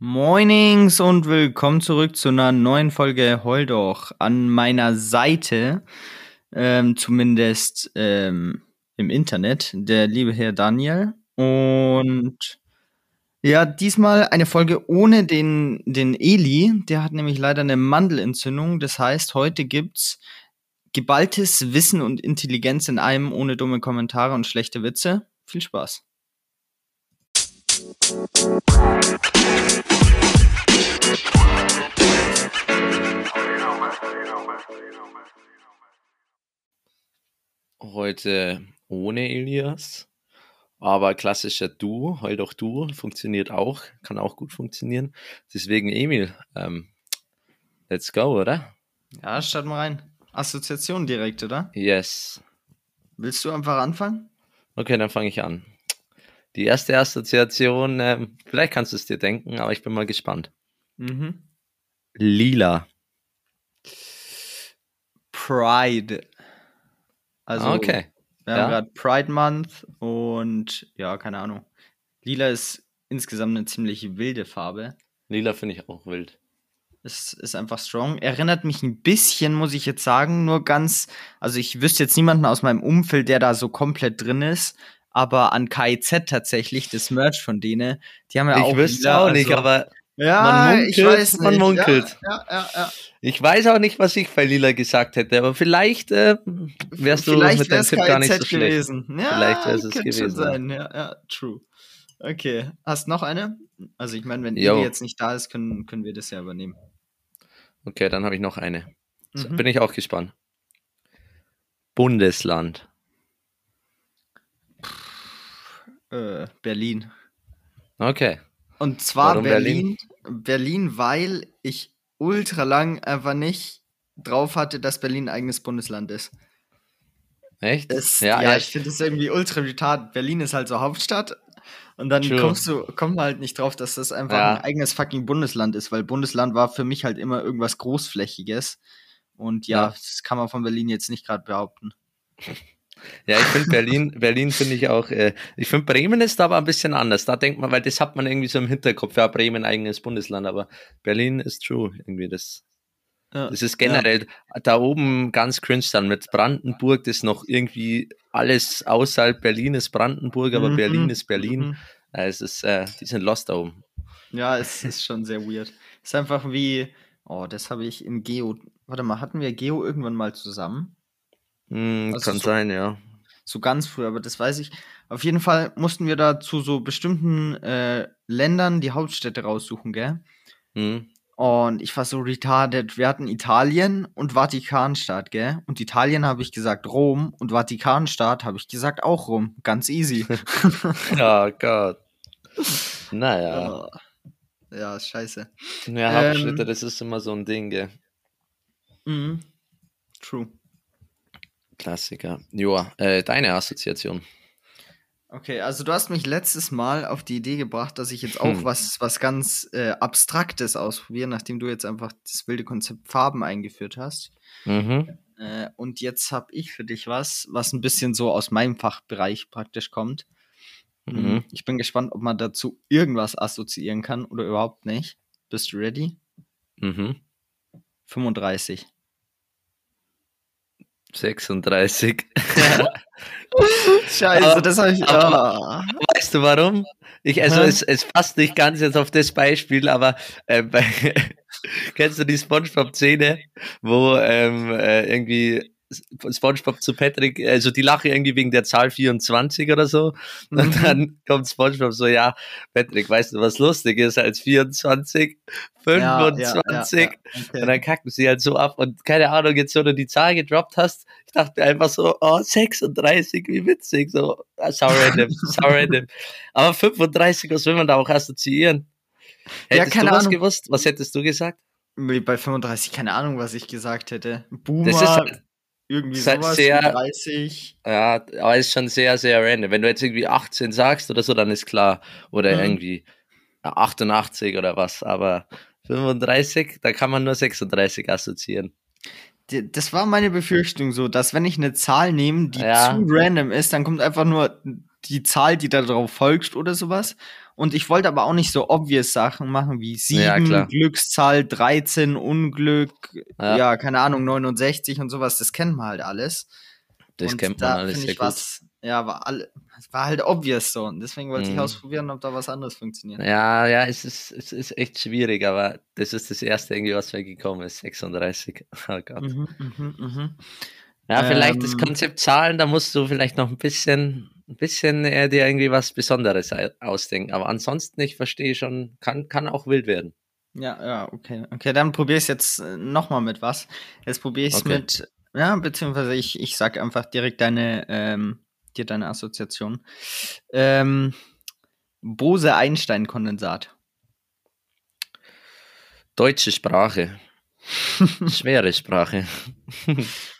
Moinings und willkommen zurück zu einer neuen Folge Heul doch. An meiner Seite, ähm, zumindest ähm, im Internet, der liebe Herr Daniel. Und ja, diesmal eine Folge ohne den, den Eli. Der hat nämlich leider eine Mandelentzündung. Das heißt, heute gibt's geballtes Wissen und Intelligenz in einem ohne dumme Kommentare und schlechte Witze. Viel Spaß. Heute ohne Elias, aber klassischer Du, heul doch du, funktioniert auch, kann auch gut funktionieren. Deswegen Emil, ähm, let's go, oder? Ja, starten wir rein. Assoziation direkt, oder? Yes. Willst du einfach anfangen? Okay, dann fange ich an. Die erste Assoziation, ähm, vielleicht kannst du es dir denken, aber ich bin mal gespannt. Mhm. Lila. Pride. Also, okay. wir haben Ja. gerade Pride Month und ja, keine Ahnung. Lila ist insgesamt eine ziemlich wilde Farbe. Lila finde ich auch wild. Es ist einfach strong. Erinnert mich ein bisschen, muss ich jetzt sagen, nur ganz, also ich wüsste jetzt niemanden aus meinem Umfeld, der da so komplett drin ist, aber an KIZ tatsächlich, das Merch von denen, die haben ja auch ich wüsste auch nicht, also- aber ja, man ich munkelt, weiß nicht. man munkelt. Ja, ja, ja, ja. ich weiß auch nicht, was ich bei Lila gesagt hätte, aber vielleicht äh, wärst du Vielleicht mit deinem Tipp gar nicht so schlecht. gewesen. Ja, Vielleicht wär's es schon gewesen, ja. Sein. Ja, ja, true. Okay, hast noch eine? Also ich meine, wenn Jo. Ili jetzt nicht da ist, können, können wir das ja übernehmen. Okay, dann habe ich noch eine. So, Mhm. Bin ich auch gespannt. Bundesland. Äh, Berlin. Okay. Und zwar Warum Berlin, Berlin, weil ich ultra lang einfach nicht drauf hatte, dass Berlin ein eigenes Bundesland ist. Echt? Das, ja, ja, ich finde das irgendwie ultra retard. Berlin ist halt so Hauptstadt. Und dann True. kommst du, kommt man halt nicht drauf, dass das einfach Ja. ein eigenes fucking Bundesland ist, weil Bundesland war für mich halt immer irgendwas Großflächiges. Und ja, Ja. das kann man von Berlin jetzt nicht gerade behaupten. Ja, ich finde Berlin, Berlin finde ich auch, äh, ich finde Bremen ist aber ein bisschen anders. Da denkt man, weil das hat man irgendwie so im Hinterkopf, ja, Bremen eigenes Bundesland, aber Berlin ist true, irgendwie das. Ja. Das ist generell da oben ganz cringe dann mit Brandenburg, das noch irgendwie alles außerhalb Berlin ist Brandenburg, aber Mhm, Berlin ist Berlin. mhm. Es ist, äh, die sind lost da oben. Ja, es ist schon sehr weird. Es ist einfach wie, oh, das habe ich in Geo. Warte mal, hatten wir Geo irgendwann mal zusammen? Hm, Also kann so- sein, ja. So ganz früh, aber das weiß ich. Auf jeden Fall mussten wir da zu so bestimmten äh, Ländern die Hauptstädte raussuchen, gell? Hm. Und ich war so retarded. Wir hatten Italien und Vatikanstaat, gell? Und Italien habe ich gesagt Rom und Vatikanstaat habe ich gesagt auch Rom. Ganz easy. Oh Gott. Naja. ja. ja, scheiße. Ja, Ähm, Hauptstädte, das ist immer so ein Ding, gell. Mhm. True. Klassiker. Joa, äh, deine Assoziation. Okay, also du hast mich letztes Mal auf die Idee gebracht, dass ich jetzt auch Hm. was, was ganz äh, Abstraktes ausprobiere, nachdem du jetzt einfach das wilde Konzept Farben eingeführt hast. Mhm. Äh, und jetzt habe ich für dich was, was ein bisschen so aus meinem Fachbereich praktisch kommt. Mhm. Ich bin gespannt, ob man dazu irgendwas assoziieren kann oder überhaupt nicht. Bist du ready? Mhm. 35. 36. Scheiße, Aber- das habe ich. aber- ah. weißt du warum? Ich, also es, es passt nicht ganz jetzt auf das Beispiel, aber äh, bei, kennst du die Spongebob-Szene, wo ähm, äh, irgendwie Spongebob zu Patrick, also die lachen irgendwie wegen der Zahl 24 oder so. Und Mhm. dann kommt Spongebob so, ja, Patrick, weißt du, was lustig ist als 24? Ja, ja, 25. ja, ja, okay. Und dann kacken sie halt so ab und keine Ahnung, jetzt so du die Zahl gedroppt hast, ich dachte einfach so, oh, 36, wie witzig, so, so random, so random. Aber 35, was will man da auch assoziieren? Hättest keine du was Ahnung. gewusst? Was hättest du gesagt? Bei 35, keine Ahnung, was ich gesagt hätte. Boomer, Das ist halt irgendwie sehr- sowas, sehr- 30. Ja, aber es ist schon sehr, sehr random. Wenn du jetzt irgendwie 18 sagst oder so, dann ist klar. Oder Mhm. irgendwie 88 oder was. Aber 35, da kann man nur 36 assoziieren. Das war meine Befürchtung so, dass wenn ich eine Zahl nehme, die Ja. zu random ist, dann kommt einfach nur die Zahl, die da drauf folgt oder sowas. Und ich wollte aber auch nicht so obvious Sachen machen wie 7, Ja, Glückszahl 13, Unglück, Ja. ja. keine Ahnung, 69 und sowas. Das kennt man halt alles. Das und kennt man da alles sehr ich gut. was, ja, war, alle, war halt obvious so. Und deswegen wollte ich Mhm. ausprobieren, ob da was anderes funktioniert. Ja, ja, es ist, es ist echt schwierig, aber das ist das erste irgendwie, was mir gekommen ist. 36. Oh Gott. Mhm, mhm, mhm. Ja, vielleicht das Ähm. Konzept Zahlen, da musst du vielleicht noch ein bisschen, ein bisschen äh, dir irgendwie was Besonderes au- ausdenken. Aber ansonsten, ich verstehe schon, kann, kann auch wild werden. Ja, ja, okay. Okay, dann probiere ich es jetzt nochmal mit was. Jetzt probiere ich es Okay. mit, ja, beziehungsweise ich, ich sag einfach direkt deine, ähm, dir deine Assoziation. Ähm, Bose-Einstein-Kondensat. Deutsche Sprache. Schwere Sprache.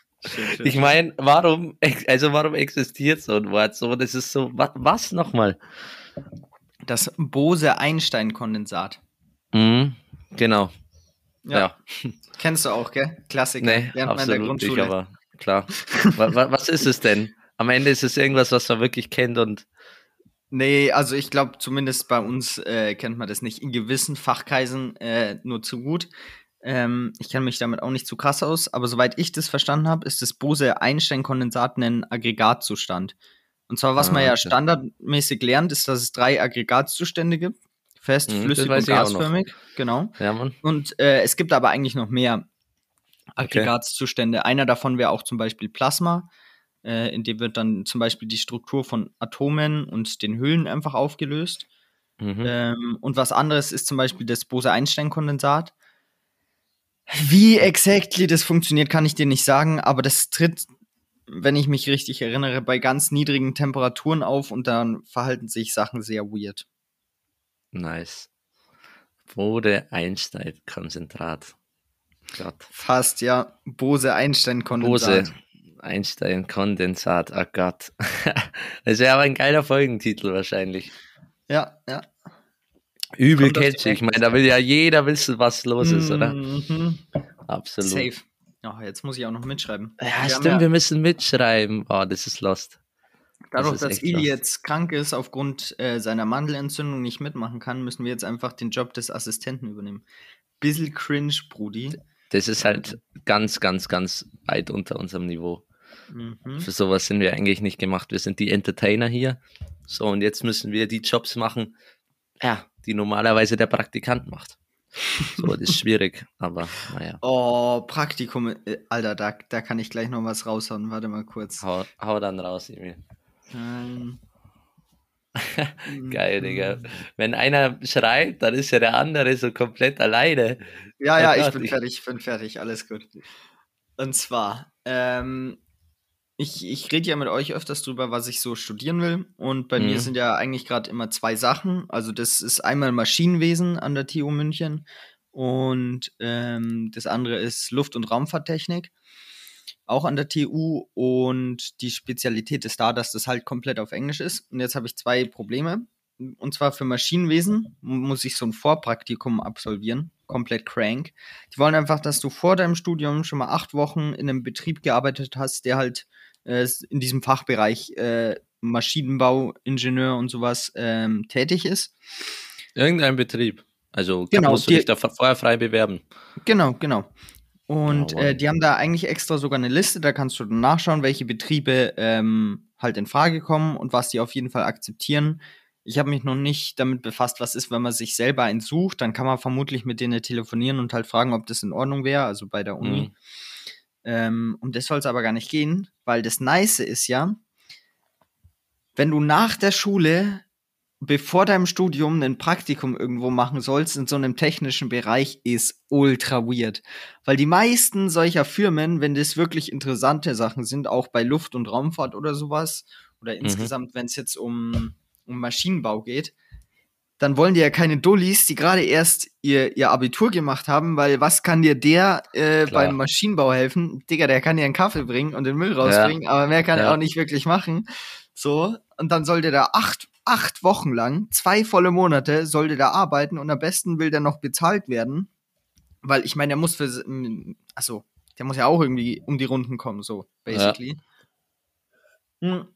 Ich meine, warum, also warum existiert so ein Wort so? Das ist so, was, was nochmal? Das Bose-Einstein-Kondensat. Mhm, genau. Ja. Ja. Kennst du auch, gell? Klassiker. Nee, Lernt man in der absolut nicht, Grundschule. aber klar. wa, wa, was ist es denn? Am Ende ist es irgendwas, was man wirklich kennt und Nee, also ich glaube, zumindest bei uns äh, kennt man das nicht. In gewissen Fachkreisen äh, nur zu gut. Ähm, ich kenne mich damit auch nicht zu krass aus, aber soweit ich das verstanden habe, ist das Bose-Einstein-Kondensat ein Aggregatzustand. Und zwar, was Ah, man ja okay. standardmäßig lernt, ist, dass es drei Aggregatzustände gibt. Fest, Mhm, flüssig und gasförmig. Genau. ja. Und äh, es gibt aber eigentlich noch mehr Aggregatzustände. Einer davon wäre auch zum Beispiel Plasma. Äh, in dem wird dann zum Beispiel die Struktur von Atomen und den Hüllen einfach aufgelöst. Mhm. Ähm, und was anderes ist zum Beispiel das Bose-Einstein-Kondensat. Wie exactly das funktioniert, kann ich dir nicht sagen, aber das tritt, wenn ich mich richtig erinnere, bei ganz niedrigen Temperaturen auf und dann verhalten sich Sachen sehr weird. Nice. Bode Einstein Konzentrat. Gott. Fast, ja. Bose-Einstein-Kondensat. Bose Einstein Kondensat. Oh Gott. das wäre aber ein geiler Folgentitel wahrscheinlich. Ja, ja. Übel catchy. Ich meine, da will ja jeder wissen, was los ist, oder? Mhm. Absolut. Safe. Ja, jetzt muss ich auch noch mitschreiben. Ja, Wir stimmt, wir müssen mitschreiben. Oh, das ist lost. Dadurch, ist dass Ili jetzt krank ist, aufgrund äh, seiner Mandelentzündung nicht mitmachen kann, müssen wir jetzt einfach den Job des Assistenten übernehmen. Bissel cringe, Brudi. Das ist halt ganz, ganz, ganz weit unter unserem Niveau. Mhm. Für sowas sind wir eigentlich nicht gemacht. Wir sind die Entertainer hier. So, und jetzt müssen wir die Jobs machen, ja, die normalerweise der Praktikant macht. So, das ist schwierig, aber naja, Oh, Praktikum. Äh, Alter, da, da kann ich gleich noch was raushauen. Warte mal kurz. hau, hau dann raus, Emil. Ähm, Geil, Digga. Wenn einer schreit, dann ist ja der andere so komplett alleine. Ja, ja, ich bin fertig, ich bin fertig, alles gut. Und zwar, ähm, ich, ich rede ja mit euch öfters drüber, was ich so studieren will. Und bei mir Mhm. sind ja eigentlich gerade immer zwei Sachen. Also das ist einmal Maschinenwesen an der TU München und ähm, das andere ist Luft- und Raumfahrttechnik, auch an der TU. Und die Spezialität ist da, dass das halt komplett auf Englisch ist. Und jetzt habe ich zwei Probleme. Und zwar für Maschinenwesen muss ich so ein Vorpraktikum absolvieren. Komplett crank. Die wollen einfach, dass du vor deinem Studium schon mal acht Wochen in einem Betrieb gearbeitet hast, der halt äh, in diesem Fachbereich äh, Maschinenbau, Ingenieur und sowas ähm, tätig ist. Irgendein Betrieb. Also Genau, musst du die- dich da vorher frei bewerben. Genau, genau. Und Jawohl. äh, die haben da eigentlich extra sogar eine Liste, da kannst du dann nachschauen, welche Betriebe ähm, halt in Frage kommen und was die auf jeden Fall akzeptieren. Ich habe mich noch nicht damit befasst, was ist, wenn man sich selber einen sucht, dann kann man vermutlich mit denen telefonieren und halt fragen, ob das in Ordnung wäre, also bei der Uni. Mhm. Ähm, um das soll es aber gar nicht gehen, weil das Nice ist ja, wenn du nach der Schule, bevor deinem Studium, ein Praktikum irgendwo machen sollst in so einem technischen Bereich, ist ultra weird. Weil die meisten solcher Firmen, wenn das wirklich interessante Sachen sind, auch bei Luft- und Raumfahrt oder sowas, oder insgesamt, wenn es jetzt um, um Maschinenbau geht, dann wollen die ja keine Dullis, die gerade erst ihr, ihr Abitur gemacht haben, weil was kann dir der äh, beim Maschinenbau helfen? Digga, der kann dir einen Kaffee bringen und den Müll rausbringen, aber mehr kann er Ja. auch nicht wirklich machen. So, und dann sollte der acht, acht Wochen lang, zwei volle Monate, sollte der arbeiten und am besten will der noch bezahlt werden. Weil ich meine, der muss für, also, der muss ja auch irgendwie um die Runden kommen, so, basically. Hm.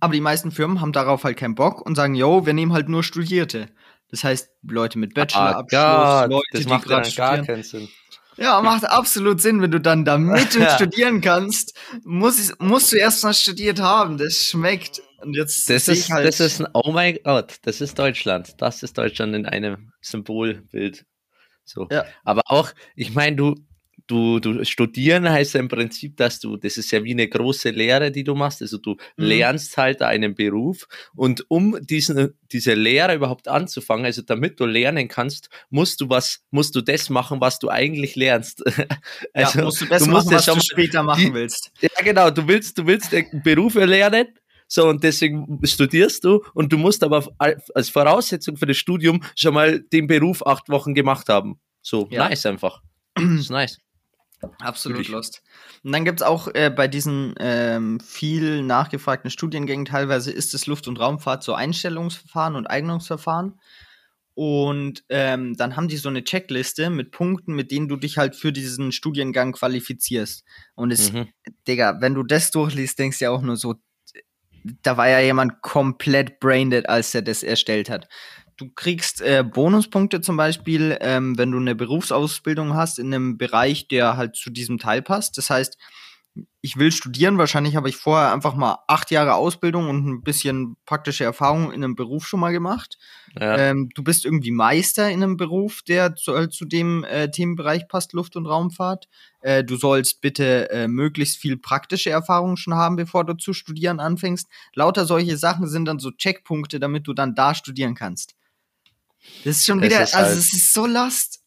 Aber die meisten Firmen haben darauf halt keinen Bock und sagen, yo, wir nehmen halt nur Studierte. Das heißt, Leute mit Bachelorabschluss, Ah, Leute, das die macht gerade gar keinen Sinn. Ja, macht absolut Sinn, wenn du dann da mit und Ja. studieren kannst, muss ich, musst du erst mal studiert haben. Das schmeckt. Und jetzt Das ist, halt, das ist ein, oh mein Gott, das ist Deutschland. Das ist Deutschland in einem Symbolbild. So. Ja. Aber auch, ich meine, du, du, du studieren heißt ja im Prinzip, dass du, das ist ja wie eine große Lehre, die du machst. Also du Mhm. lernst halt einen Beruf und um diesen, diese Lehre überhaupt anzufangen, also damit du lernen kannst, musst du was, musst du das machen, was du eigentlich lernst. Also, ja, musst du das du machen, was schon du später machen willst. ja, genau. Du willst, du willst einen Beruf erlernen. So, und deswegen studierst du und du musst aber als Voraussetzung für das Studium schon mal den Beruf acht Wochen gemacht haben. So, Ja. nice einfach. Das ist nice. Absolut Wirklich. lost. Und dann gibt's auch äh, bei diesen ähm, viel nachgefragten Studiengängen teilweise ist es Luft- und Raumfahrt so Einstellungsverfahren und Eignungsverfahren. Und ähm, dann haben die so eine Checkliste mit Punkten, mit denen du dich halt für diesen Studiengang qualifizierst. Und es, Mhm. Digga, wenn du das durchliest, denkst du ja auch nur so, da war ja jemand komplett braindead, als er das erstellt hat. Du kriegst äh, Bonuspunkte zum Beispiel, ähm, wenn du eine Berufsausbildung hast in einem Bereich, der halt zu diesem Teil passt. Das heißt, ich will studieren, wahrscheinlich habe ich vorher einfach mal acht Jahre Ausbildung und ein bisschen praktische Erfahrung in einem Beruf schon mal gemacht. Ja. Ähm, du bist irgendwie Meister in einem Beruf, der zu, äh, zu dem äh, Themenbereich passt, Luft- und Raumfahrt. Äh, du sollst bitte äh, möglichst viel praktische Erfahrung schon haben, bevor du zu studieren anfängst. Lauter solche Sachen sind dann so Checkpunkte, damit du dann da studieren kannst. Das ist schon wieder, ist also halt- es ist so lost.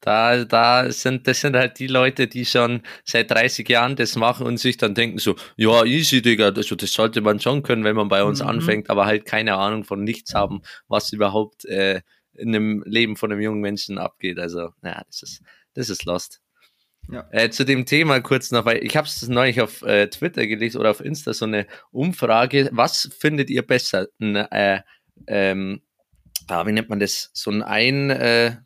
Da, da sind, das sind halt die Leute, die schon seit 30 Jahren das machen und sich dann denken so, ja, easy, Digga, also das sollte man schon können, wenn man bei uns Mhm. anfängt, aber halt keine Ahnung von nichts haben, was überhaupt äh, in dem Leben von einem jungen Menschen abgeht. Also, ja, das ist, das ist lost. Ja. Äh, zu dem Thema kurz noch, weil ich habe es neulich auf äh, Twitter gelesen oder auf Insta so eine Umfrage. Was findet ihr besser? Ein, äh, ähm, ah, wie nennt man das? So ein, ein äh,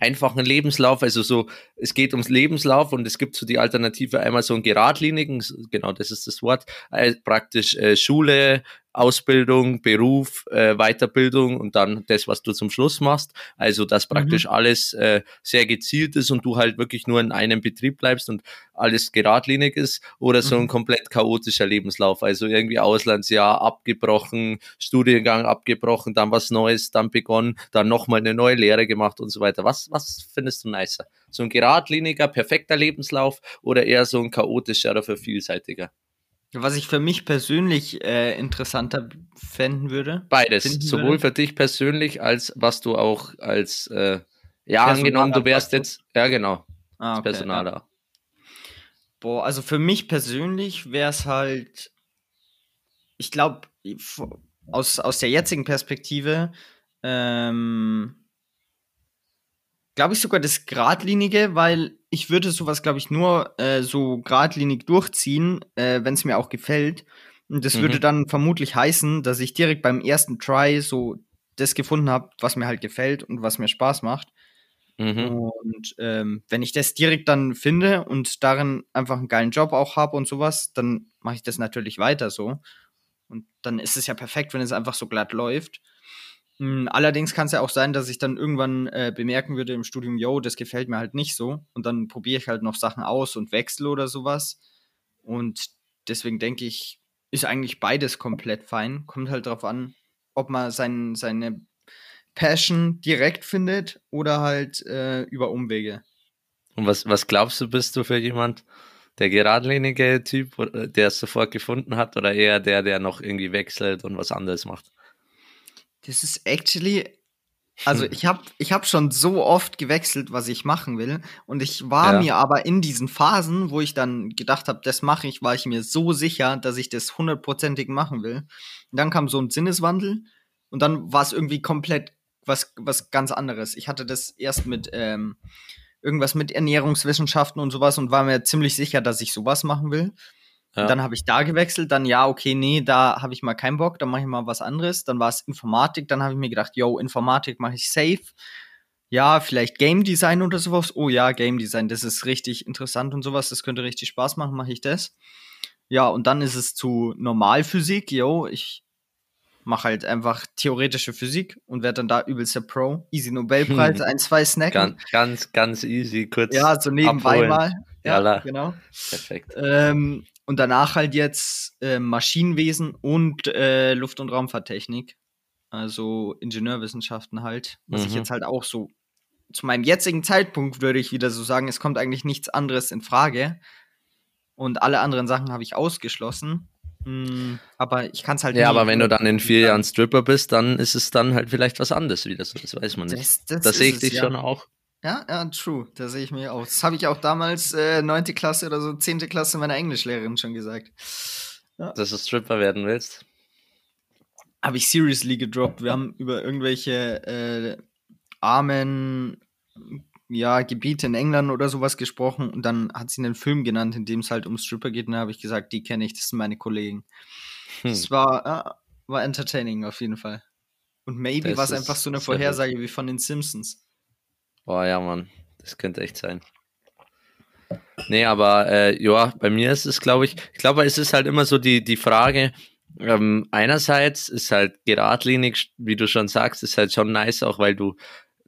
einfachen Lebenslauf, also so, es geht ums Lebenslauf und es gibt so die Alternative einmal so einen geradlinigen, genau das ist das Wort, äh, praktisch äh, Schule, Ausbildung, Beruf, äh, Weiterbildung und dann das, was du zum Schluss machst. Also, dass praktisch alles äh, sehr gezielt ist und du halt wirklich nur in einem Betrieb bleibst und alles geradlinig ist oder so ein Mhm. komplett chaotischer Lebenslauf. Also irgendwie Auslandsjahr abgebrochen, Studiengang abgebrochen, dann was Neues, dann begonnen, dann nochmal eine neue Lehre gemacht und so weiter. Was, was findest du nicer? So ein geradliniger, perfekter Lebenslauf oder eher so ein chaotischer oder vielseitiger? Was ich für mich persönlich äh, interessanter fänden würde. Beides, finden sowohl würde. für dich persönlich als was du auch als äh, ja Personaler angenommen, du wärst jetzt ja genau Ah, okay, Personaler. Ja. Boah, also für mich persönlich wäre es halt, ich glaube, aus, aus der jetzigen Perspektive, ähm, glaube ich sogar das Gradlinige, weil ich würde sowas, glaube ich, nur äh, so gradlinig durchziehen, äh, wenn es mir auch gefällt. Und das Mhm. würde dann vermutlich heißen, dass ich direkt beim ersten Try so das gefunden habe, was mir halt gefällt und was mir Spaß macht. Mhm. Und ähm, wenn ich das direkt dann finde und darin einfach einen geilen Job auch habe und sowas, dann mache ich das natürlich weiter so. Und dann ist es ja perfekt, wenn es einfach so glatt läuft. Mm, Allerdings kann es ja auch sein, dass ich dann irgendwann äh, bemerken würde im Studium, yo, das gefällt mir halt nicht so. Und dann probiere ich halt noch Sachen aus und wechsle oder sowas. Und deswegen denke ich, ist eigentlich beides komplett fein. Kommt halt drauf an, ob man sein, seine Passion direkt findet oder halt äh, über Umwege. Und was, was glaubst du, bist du für jemand, der geradlinige Typ, der es sofort gefunden hat, oder eher der, der noch irgendwie wechselt und was anderes macht? Das ist actually. Also ich habe ich hab schon so oft gewechselt, was ich machen will. Und ich war Ja. mir aber in diesen Phasen, wo ich dann gedacht habe, das mache ich, war ich mir so sicher, dass ich das hundertprozentig machen will. Und dann kam so ein Sinneswandel und dann war es irgendwie komplett was, was ganz anderes. Ich hatte das erst mit ähm, irgendwas mit Ernährungswissenschaften und sowas und war mir ziemlich sicher, dass ich sowas machen will. Ja. Dann habe ich da gewechselt, dann ja, okay, nee, da habe ich mal keinen Bock, dann mache ich mal was anderes. Dann war es Informatik, dann habe ich mir gedacht, yo, Informatik mache ich safe. Ja, vielleicht Game Design oder sowas. Oh ja, Game Design, das ist richtig interessant und sowas, das könnte richtig Spaß machen, mache ich das. Ja, und dann ist es zu Normalphysik, yo, ich mache halt einfach theoretische Physik und werde dann da übelster Pro. Easy Nobelpreis, ein, zwei Snacken. Ganz, ganz, ganz easy, kurz. Ja, so nebenbei abholen. mal. Ja, Jalla. genau. Perfekt. Ähm, und danach halt jetzt äh, Maschinenwesen und äh, Luft- und Raumfahrttechnik. Also Ingenieurwissenschaften halt. Was ich Mhm. jetzt halt auch so zu meinem jetzigen Zeitpunkt würde ich wieder so sagen, es kommt eigentlich nichts anderes in Frage. Und alle anderen Sachen habe ich ausgeschlossen. Hm, aber ich kann es halt Ja, nie aber wenn du dann in vier. Jahren Stripper bist, dann ist es dann halt vielleicht was anderes wieder so. Das weiß man nicht. Das, das Da sehe ich es, dich ja. schon auch. Ja, ja, true. Da sehe ich mich auch. Das habe ich auch damals, äh, 9. Klasse oder so, 10. Klasse meiner Englischlehrerin schon gesagt. Dass du Stripper werden willst. Habe ich seriously gedroppt. Wir haben über irgendwelche äh, armen ja, Gebiete in England oder sowas gesprochen und dann hat sie einen Film genannt, in dem es halt um Stripper geht und da habe ich gesagt, die kenne ich, das sind meine Kollegen. Hm. Das war, ja, war entertaining auf jeden Fall. Und maybe war es einfach so eine. Vorhersage wie von den Simpsons. Boah, ja, Mann. Das könnte echt sein. Nee, aber äh, ja, bei mir ist es, glaube ich, ich glaube, es ist halt immer so die, die Frage, ähm, einerseits ist halt geradlinig, wie du schon sagst, ist halt schon nice, auch weil du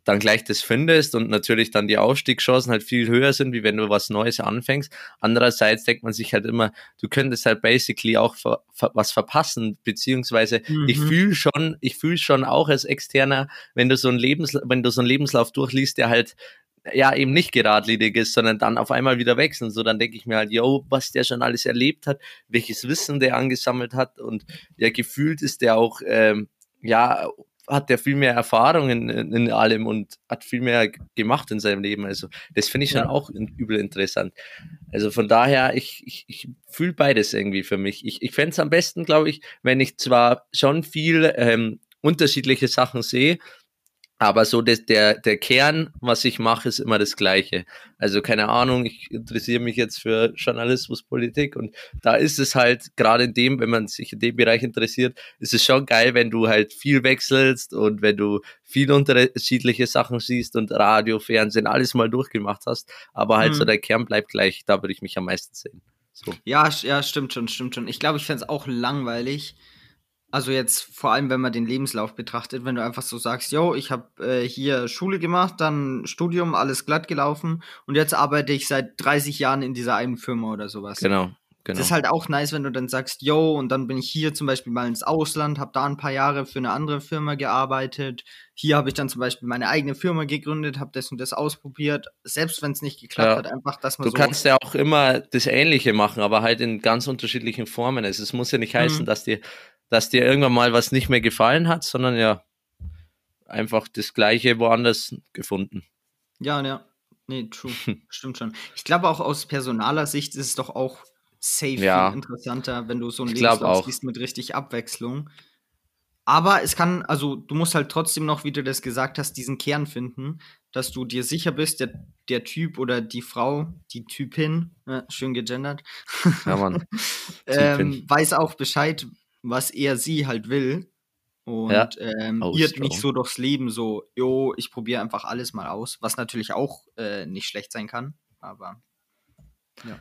dann gleich das findest und natürlich dann die Aufstiegschancen halt viel höher sind, wie wenn du was Neues anfängst. Andererseits denkt man sich halt immer, du könntest halt basically auch ver ver was verpassen, beziehungsweise ich Mhm. fühle schon, ich fühle schon auch als Externer, wenn du so ein Lebens, wenn du so einen Lebenslauf durchliest, der halt ja eben nicht geradlinig ist, sondern dann auf einmal wieder wechseln. So, dann denke ich mir halt, yo, was der schon alles erlebt hat, welches Wissen der angesammelt hat und ja, gefühlt ist der auch, ähm, ja, hat der viel mehr Erfahrung in, in, allem und hat viel mehr gemacht in seinem Leben. Also, das finde ich schon Ja. auch in, übel interessant. Also von daher, ich, ich, ich fühle beides irgendwie für mich. Ich, ich fände es am besten, glaube ich, wenn ich zwar schon viel ähm, unterschiedliche Sachen sehe, aber so das, der, der Kern, was ich mache, ist immer das Gleiche. Also keine Ahnung, ich interessiere mich jetzt für Journalismus, Politik und da ist es halt, gerade in dem, wenn man sich in dem Bereich interessiert, ist es schon geil, wenn du halt viel wechselst und wenn du viel unterschiedliche Sachen siehst und Radio, Fernsehen, alles mal durchgemacht hast, aber halt Mhm. so der Kern bleibt gleich, da würde ich mich am meisten sehen. So. Ja, ja, stimmt schon, stimmt schon. Ich glaube, ich fände es auch langweilig. Also jetzt vor allem, wenn man den Lebenslauf betrachtet, wenn du einfach so sagst, yo, ich habe äh, hier Schule gemacht, dann Studium, alles glatt gelaufen und jetzt arbeite ich seit 30 Jahren in dieser einen Firma oder sowas. Genau, genau. Das ist halt auch nice, wenn du dann sagst, yo, und dann bin ich hier zum Beispiel mal ins Ausland, habe da ein paar Jahre für eine andere Firma gearbeitet. Hier habe ich dann zum Beispiel meine eigene Firma gegründet, habe das und das ausprobiert. Selbst wenn es nicht geklappt Ja. hat, einfach, dass man Du so. kannst ja auch immer das Ähnliche machen, aber halt in ganz unterschiedlichen Formen. Also es muss ja nicht heißen, Mhm. dass dir, dass dir irgendwann mal was nicht mehr gefallen hat, sondern ja einfach das Gleiche woanders gefunden. Ja, ja. Nee, true. Stimmt schon. Ich glaube auch aus personaler Sicht ist es doch auch safe Ja. viel interessanter, wenn du so glaub Lebenslauf siehst mit richtig Abwechslung. Aber es kann, also du musst halt trotzdem noch, wie du das gesagt hast, diesen Kern finden, dass du dir sicher bist, der, der Typ oder die Frau, die Typin, äh, schön gegendert, Ja, Mann. ähm, weiß auch Bescheid, was er sie halt will. Und Ja. ähm, Oh, irrt nicht so durchs Leben, so, jo, ich probiere einfach alles mal aus, was natürlich auch äh, nicht schlecht sein kann. Aber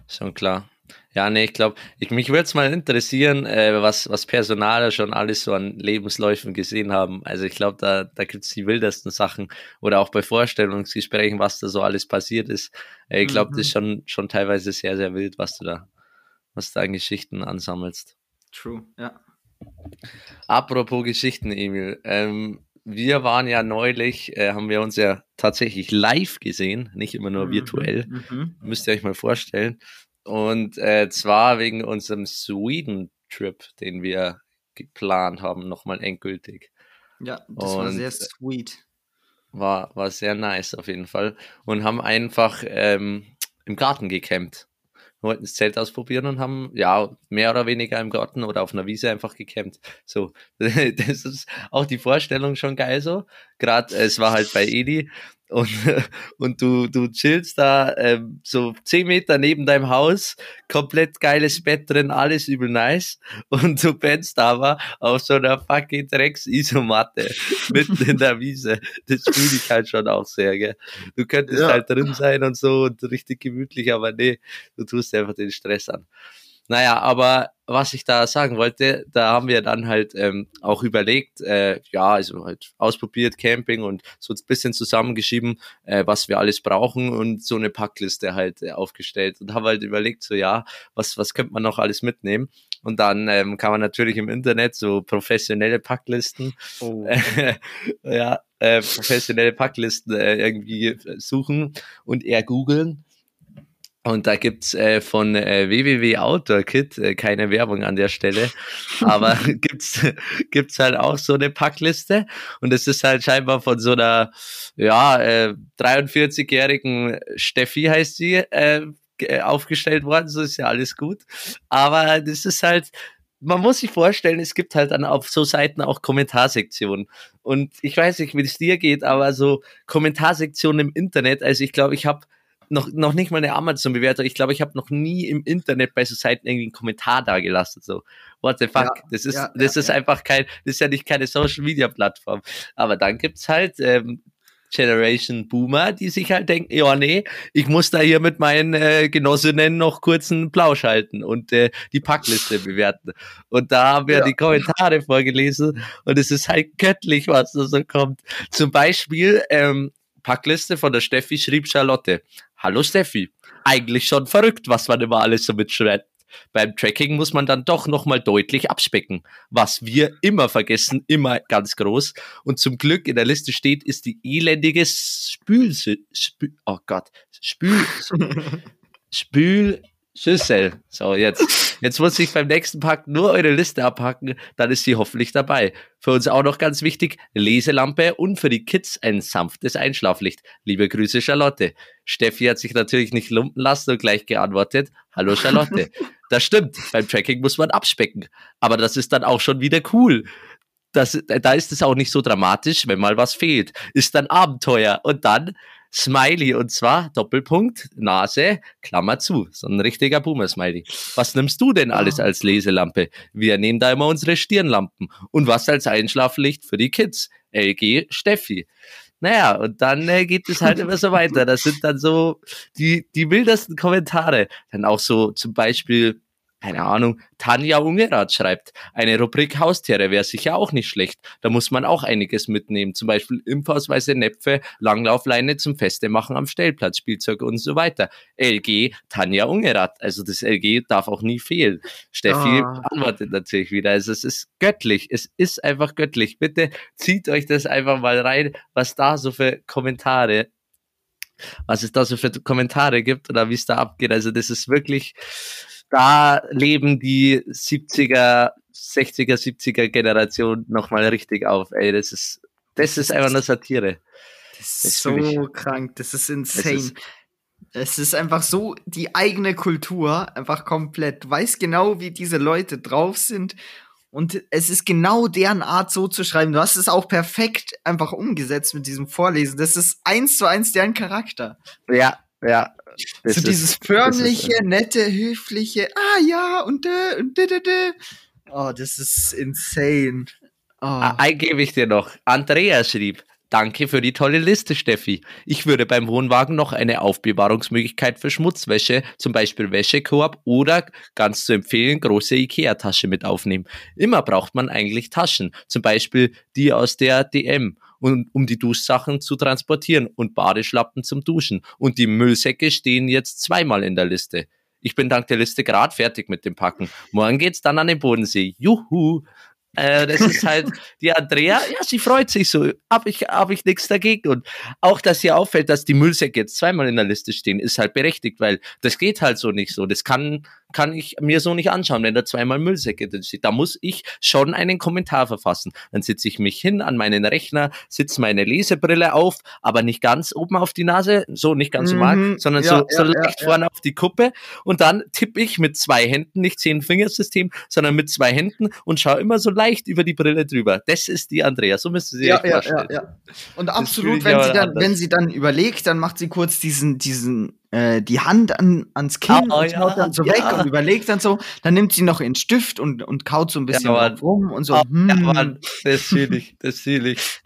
Schon klar. Ja, nee, ich glaube, ich, mich würde es mal interessieren, äh, was, was Personaler schon alles so an Lebensläufen gesehen haben. Also ich glaube, da, da gibt es die wildesten Sachen oder auch bei Vorstellungsgesprächen, was da so alles passiert ist. Äh, ich glaube, Mhm. das ist schon, schon teilweise sehr, sehr wild, was du da, was du an Geschichten ansammelst. true, ja. Apropos Geschichten, Emil. Ähm, wir waren ja neulich, äh, haben wir uns ja tatsächlich live gesehen, nicht immer nur Mhm, virtuell. Mhm. Müsst ihr euch mal vorstellen. Und äh, zwar wegen unserem Sweden-Trip, den wir geplant haben, nochmal endgültig. Ja, das war Und- sehr sweet. War, war sehr nice auf jeden Fall. Und haben einfach ähm, im Garten gecampt. Wollten das Zelt ausprobieren und haben, ja, mehr oder weniger im Garten oder auf einer Wiese einfach gecampt. So, das ist auch die Vorstellung schon geil so. Gerade, es war halt bei Edi und, und du, du chillst da ähm, so zehn Meter neben deinem Haus, komplett geiles Bett drin, alles übel nice und du pennst aber auf so einer fucking Drecks-Isomatte mitten in der Wiese. Das fühle ich halt schon auch sehr, gell. Du könntest Ja. halt drin sein und so und richtig gemütlich, aber nee, du tust einfach den Stress an. Naja, aber was ich da sagen wollte, da haben wir dann halt ähm, auch überlegt, äh, ja, also halt ausprobiert Camping und so ein bisschen zusammengeschrieben, äh, was wir alles brauchen und so eine Packliste halt äh, aufgestellt und haben halt überlegt, so ja, was, was könnte man noch alles mitnehmen? Und dann ähm, kann man natürlich im Internet so professionelle Packlisten, oh. äh, ja, äh, professionelle Packlisten äh, irgendwie suchen und eher googeln und da gibt's äh, von äh, www Outdoor Kit, äh, keine Werbung an der Stelle, aber gibt's gibt's halt auch so eine Packliste. Und es ist halt scheinbar von so einer ja äh, 43-jährigen Steffi heißt sie äh, aufgestellt worden, so ist ja alles gut, aber das ist halt man muss sich vorstellen, es gibt halt dann auf so Seiten auch Kommentarsektionen. Und ich weiß nicht, wie es dir geht, aber so Kommentarsektionen im Internet, also ich glaube, ich habe noch, noch nicht mal eine Amazon-Bewertung. Ich glaube, ich habe noch nie im Internet bei so Seiten irgendwie einen Kommentar da gelassen. So, what the fuck? Ja, das ist, ja, das ja, ist einfach kein, das ist ja nicht keine Social-Media-Plattform. Aber dann gibt's halt ähm, Generation Boomer, die sich halt denken, ja, nee, ich muss da hier mit meinen äh, Genossinnen noch kurz einen Plausch halten und äh, die Packliste bewerten. Und da haben wir ja. die Kommentare vorgelesen und es ist halt göttlich, was da so kommt. Zum Beispiel, ähm, Packliste von der Steffi schrieb Charlotte. Hallo Steffi. Eigentlich schon verrückt, was man immer alles so mitschreibt. Beim Tracking muss man dann doch nochmal deutlich abspecken. Was wir immer vergessen, immer ganz groß. Und zum Glück in der Liste steht, ist die elendige Spül, Spül oh Gott, Spül, Spül, Schüssel. So, jetzt. Jetzt muss ich beim nächsten Pack nur eure Liste abhacken, dann ist sie hoffentlich dabei. Für uns auch noch ganz wichtig, Leselampe und für die Kids ein sanftes Einschlaflicht. Liebe Grüße, Charlotte. Steffi hat sich natürlich nicht lumpen lassen und gleich geantwortet, hallo Charlotte. das stimmt, beim Tracking muss man abspecken. Aber das ist dann auch schon wieder cool. Das, da ist es auch nicht so dramatisch, wenn mal was fehlt. Ist dann Abenteuer. Und dann Smiley und zwar Doppelpunkt, Nase, Klammer zu. So ein richtiger Boomer-Smiley. Was nimmst du denn alles als Leselampe? Wir nehmen da immer unsere Stirnlampen. Und was als Einschlaflicht für die Kids? LG Steffi. Naja, und dann äh, geht es halt immer so weiter. Das sind dann so die, die wildesten Kommentare. Dann auch so zum Beispiel, keine Ahnung, Tanja Ungerath schreibt, eine Rubrik Haustiere wäre sicher auch nicht schlecht. Da muss man auch einiges mitnehmen. Zum Beispiel Impfausweise, Näpfe, Langlaufleine zum Feste machen am Stellplatz, Spielzeug und so weiter. LG Tanja Ungerath. Also das LG darf auch nie fehlen. Steffi oh. antwortet natürlich wieder. Also es ist göttlich. Es ist einfach göttlich. Bitte zieht euch das einfach mal rein, was da so für Kommentare was es da so für Kommentare gibt oder wie es da abgeht. Also das ist wirklich, da leben die 70er, 60er, 70er Generation nochmal richtig auf. Ey, das ist, das ist einfach eine Satire. Das ist so ich, krank, das ist insane. Es ist, es ist einfach so die eigene Kultur, einfach komplett. Du weißt genau, wie diese Leute drauf sind. Und es ist genau deren Art, so zu schreiben. Du hast es auch perfekt einfach umgesetzt mit diesem Vorlesen. Das ist eins zu eins deren Charakter. Ja, ja, so dieses förmliche, ist, nette, höfliche, ah ja, und äh, und de, de, de. Oh, das ist insane. Oh. Ein gebe ich dir noch. Andrea schrieb, Danke für die tolle Liste, Steffi. Ich würde beim Wohnwagen noch eine Aufbewahrungsmöglichkeit für Schmutzwäsche, zum Beispiel Wäschekorb oder ganz zu empfehlen, große Ikea-Tasche mit aufnehmen. Immer braucht man eigentlich Taschen, zum Beispiel die aus der DM um, um die Duschsachen zu transportieren und Badeschlappen zum Duschen. Und die Müllsäcke stehen jetzt zweimal in der Liste. Ich bin dank der Liste gerade fertig mit dem Packen. Morgen geht's dann an den Bodensee. Juhu! Äh, das ist halt die Andrea, ja, sie freut sich so, hab ich, hab ich nichts dagegen. Und auch, dass ihr auffällt, dass die Müllsäcke jetzt zweimal in der Liste stehen, ist halt berechtigt, weil das geht halt so nicht so. Das kann, kann ich mir so nicht anschauen, wenn da zweimal Müllsäcke drin steht. Da muss ich schon einen Kommentar verfassen. Dann sitze ich mich hin an meinen Rechner, sitze meine Lesebrille auf, aber nicht ganz oben auf die Nase, so nicht ganz mhm, normal, sondern ja, so, so ja, leicht ja, vorne auf die Kuppe. Und dann tippe ich mit zwei Händen, nicht Zehn-Fingersystem, sondern mit zwei Händen und schaue immer so leicht über die Brille drüber. Das ist die Andrea, so müsste sie ja, ja, vorstellen. Ja, ja. Und das absolut, wenn sie, dann, wenn sie dann überlegt, dann macht sie kurz diesen, diesen, äh, die Hand an, ans Kinn oh, und ja, dann so ja. weg und überlegt dann so. Dann nimmt sie noch ihren Stift und, und kaut so ein bisschen ja, rum und so. Oh, hm. Ja, Mann, das fühle ich, das fühle ich.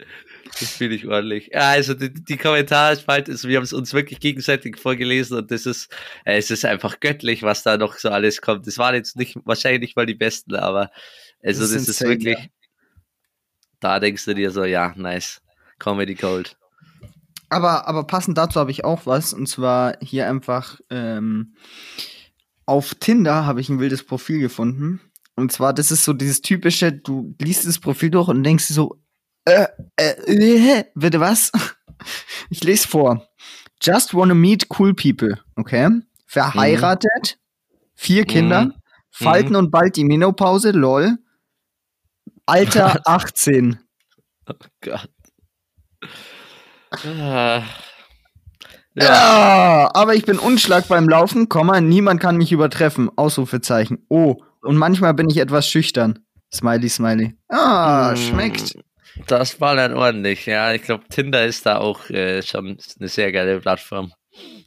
Das fühle ich ordentlich. Ja, also die, die Kommentarspalte, also wir haben es uns wirklich gegenseitig vorgelesen und das ist, äh, es ist einfach göttlich, was da noch so alles kommt. Das waren jetzt nicht wahrscheinlich nicht mal die besten, aber also das, das ist insane, wirklich, ja. da denkst du dir so, ja, nice, Comedy Gold. Aber, aber passend dazu habe ich auch was, und zwar hier einfach ähm, auf Tinder habe ich ein wildes Profil gefunden. Und zwar, das ist so dieses typische, du liest das Profil durch und denkst so, äh, äh, äh, bitte was? Ich lese vor. Just wanna meet cool people, okay? Verheiratet, mhm. vier Kinder, mhm. Falten mhm. und bald die Menopause, lol. Alter 18. Oh Gott. Ah. Ja. ja. aber ich bin unschlag beim Laufen, Komma, niemand kann mich übertreffen. Ausrufezeichen. Oh, und manchmal bin ich etwas schüchtern. Smiley, smiley. Ah, mm, schmeckt. Das war dann ordentlich, ja. Ich glaube, Tinder ist da auch äh, schon eine sehr geile Plattform.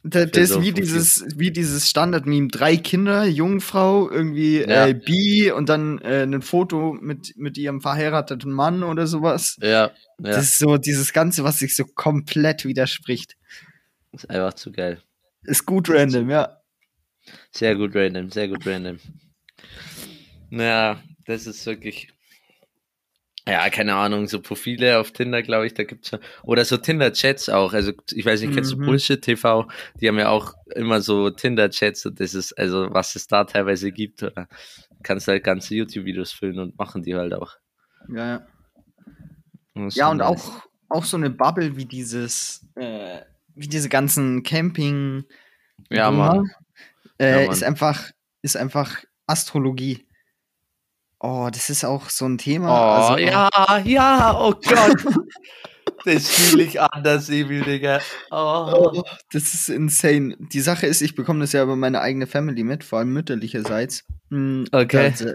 Das, das ist wie dieses, wie dieses Standard-Meme. Drei Kinder, Jungfrau, irgendwie ja. äh, bi und dann äh, ein Foto mit, mit ihrem verheirateten Mann oder sowas. Ja, ja. Das ist so dieses Ganze, was sich so komplett widerspricht. Ist einfach zu geil. Ist gut random, ja. Sehr gut random, sehr gut random. Naja, das ist wirklich ja, keine Ahnung, so Profile auf Tinder, glaube ich, da gibt's ja, oder so Tinder-Chats auch. Also, ich weiß nicht, kennst du mhm. Bullshit TV? Die haben ja auch immer so Tinder-Chats und das ist, also, was es da teilweise gibt, oder kannst halt ganze YouTube-Videos füllen und machen die halt auch. Ja, ja. Ja, und nice. auch, auch so eine Bubble wie dieses, äh, wie diese ganzen Camping. Ja, Mann. Äh, ja, Mann. Ist einfach, ist einfach Astrologie. Oh, das ist auch so ein Thema. Oh, also, ja, ja, oh Gott. das fühle ich anders, Emil, Digga. Oh. oh. das ist insane. Die Sache ist, ich bekomme das ja über meine eigene Family mit, vor allem mütterlicherseits. Hm, okay. Also,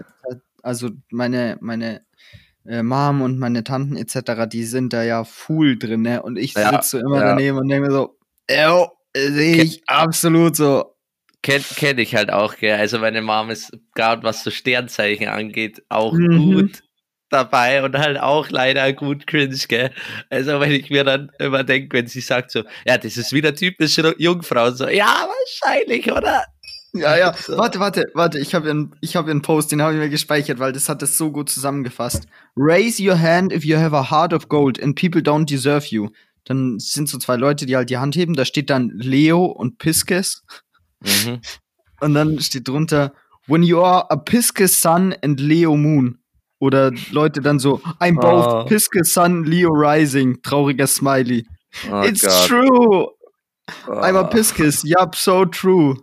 also meine, meine äh, Mom und meine Tanten etc., die sind da ja full drin, ne? Und ich ja, sitze immer ja. daneben und denke mir so, sehe ich absolut so. Kenne kenn ich halt auch, gell. Also meine Mom ist gerade was so Sternzeichen angeht, auch mhm. gut dabei und halt auch leider gut cringe, gell. Also wenn ich mir dann immer denke, wenn sie sagt so, ja, das ist wieder typisch Jungfrau, so, ja, wahrscheinlich, oder? Ja, ja, warte, warte, warte, ich habe einen, hab einen Post, den habe ich mir gespeichert, weil das hat das so gut zusammengefasst. Raise your hand if you have a heart of gold and people don't deserve you. Dann sind so zwei Leute, die halt die Hand heben, da steht dann Leo und Piskes. Mhm. Und dann steht drunter, when you are a Pisces Sun and Leo Moon. Oder Leute dann so, I'm both oh. Pisces Sun, Leo Rising. Trauriger Smiley. Oh It's God. true. Oh. I'm a Pisces. Yup, so true.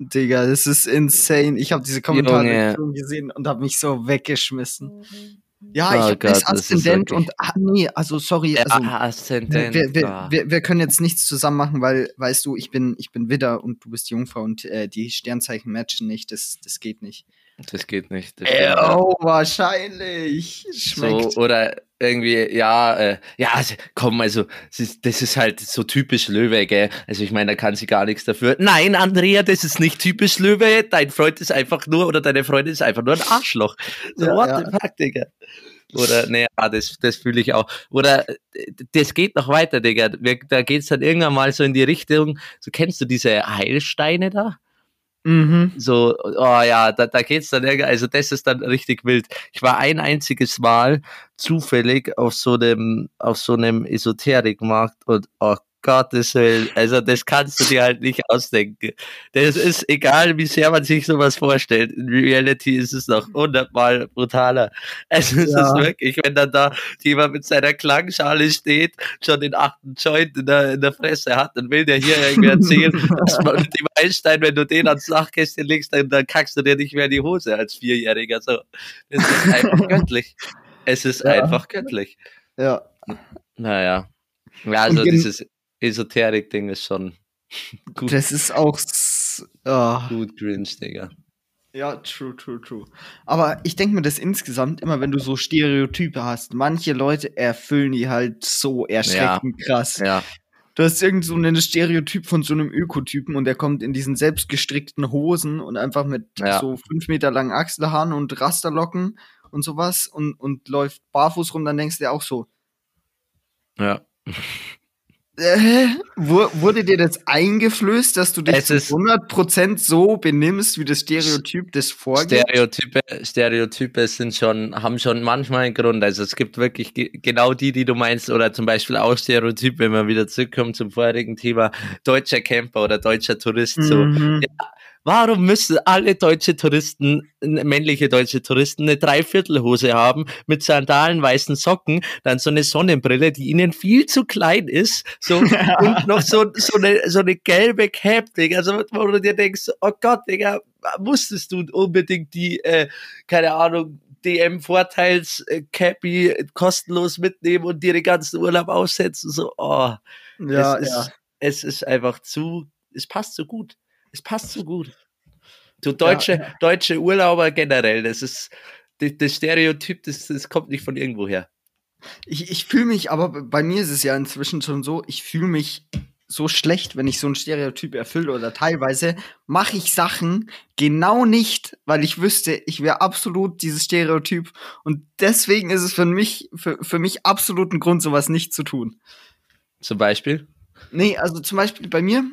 Digga, das ist insane. Ich habe diese Kommentare schon gesehen und habe mich so weggeschmissen. Mhm. Ja, ich oh habe es Aszendent und ah, nee, also sorry, also ja, Aszendent. Wir, wir, ah. wir, wir, können jetzt nichts zusammen machen, weil weißt du, ich bin ich bin Widder und du bist Jungfrau und äh, die Sternzeichen matchen nicht, das das geht nicht. Das geht nicht. Das äh, oh, wahrscheinlich. Schmeckt. So, oder irgendwie, ja, äh, ja, also, komm, also, das ist, das ist halt so typisch Löwe, gell? Also, ich meine, da kann sie gar nichts dafür. Nein, Andrea, das ist nicht typisch Löwe. Dein Freund ist einfach nur, oder deine Freundin ist einfach nur ein Arschloch. So, ja, what ja. the fuck, Digga? Oder, naja, das, das fühle ich auch. Oder, das geht noch weiter, Digga. Da geht's dann irgendwann mal so in die Richtung, so kennst du diese Heilsteine da? Mhm. So, oh ja, da, da geht's dann, also das ist dann richtig wild. Ich war ein einziges Mal zufällig auf so einem, auf so einem Esoterikmarkt und oh Gottes Willen, also das kannst du dir halt nicht ausdenken. Das ist egal, wie sehr man sich sowas vorstellt. In Reality ist es noch hundertmal brutaler. Es ist ja. wirklich, wenn dann da jemand mit seiner Klangschale steht, schon den achten Joint in der, in der Fresse hat, dann will der hier irgendwie erzählen, dass man mit dem Einstein, wenn du den ans Nachkästchen legst, dann, dann kackst du dir nicht mehr in die Hose als Vierjähriger. So, es ist einfach göttlich. Es ist ja. einfach göttlich. Ja. Naja. Ja, also dieses Esoterik-Ding ist schon gut. Das ist auch oh. gut cringe, Digga. Ja, true, true, true. Aber ich denke mir das insgesamt immer, wenn du so Stereotype hast, manche Leute erfüllen die halt so erschreckend ja. krass. Ja. Du hast irgend so einen Stereotyp von so einem Ökotypen und der kommt in diesen selbstgestrickten Hosen und einfach mit ja. so fünf Meter langen Achselhaaren und Rasterlocken und sowas und, und läuft barfuß rum, dann denkst du dir auch so, Ja. Äh, wurde dir das eingeflößt, dass du dich Es zu ist- 100% so benimmst, wie das Stereotyp das vorgibt? Stereotype, Stereotype sind schon, haben schon manchmal einen Grund. Also es gibt wirklich ge genau die, die du meinst, oder zum Beispiel auch Stereotyp, wenn wir wieder zurückkommen zum vorherigen Thema, deutscher Camper oder deutscher Tourist. So, Mhm. Warum müssen alle deutsche Touristen, männliche deutsche Touristen, eine Dreiviertelhose haben mit Sandalen, weißen Socken, dann so eine Sonnenbrille, die ihnen viel zu klein ist, so und noch so, so, eine, so eine gelbe Cap, Digga, also, wo du dir denkst, oh Gott, Digga, musstest du unbedingt die, äh, keine Ahnung, DM Vorteils äh, Cappy kostenlos mitnehmen und dir den ganzen Urlaub aussetzen, so, oh, Ja, es, ja. ist, es ist einfach zu, es passt so gut. Es passt so gut. Du deutsche, deutsche Urlauber generell, das ist das, das Stereotyp, das, das kommt nicht von irgendwo her. Ich, ich fühle mich, aber bei mir ist es ja inzwischen schon so, ich fühle mich so schlecht, wenn ich so ein Stereotyp erfülle oder teilweise mache ich Sachen genau nicht, weil ich wüsste, ich wäre absolut dieses Stereotyp und deswegen ist es für mich, für, für mich absolut ein Grund, sowas nicht zu tun. Zum Beispiel. Nee, also zum Beispiel bei mir,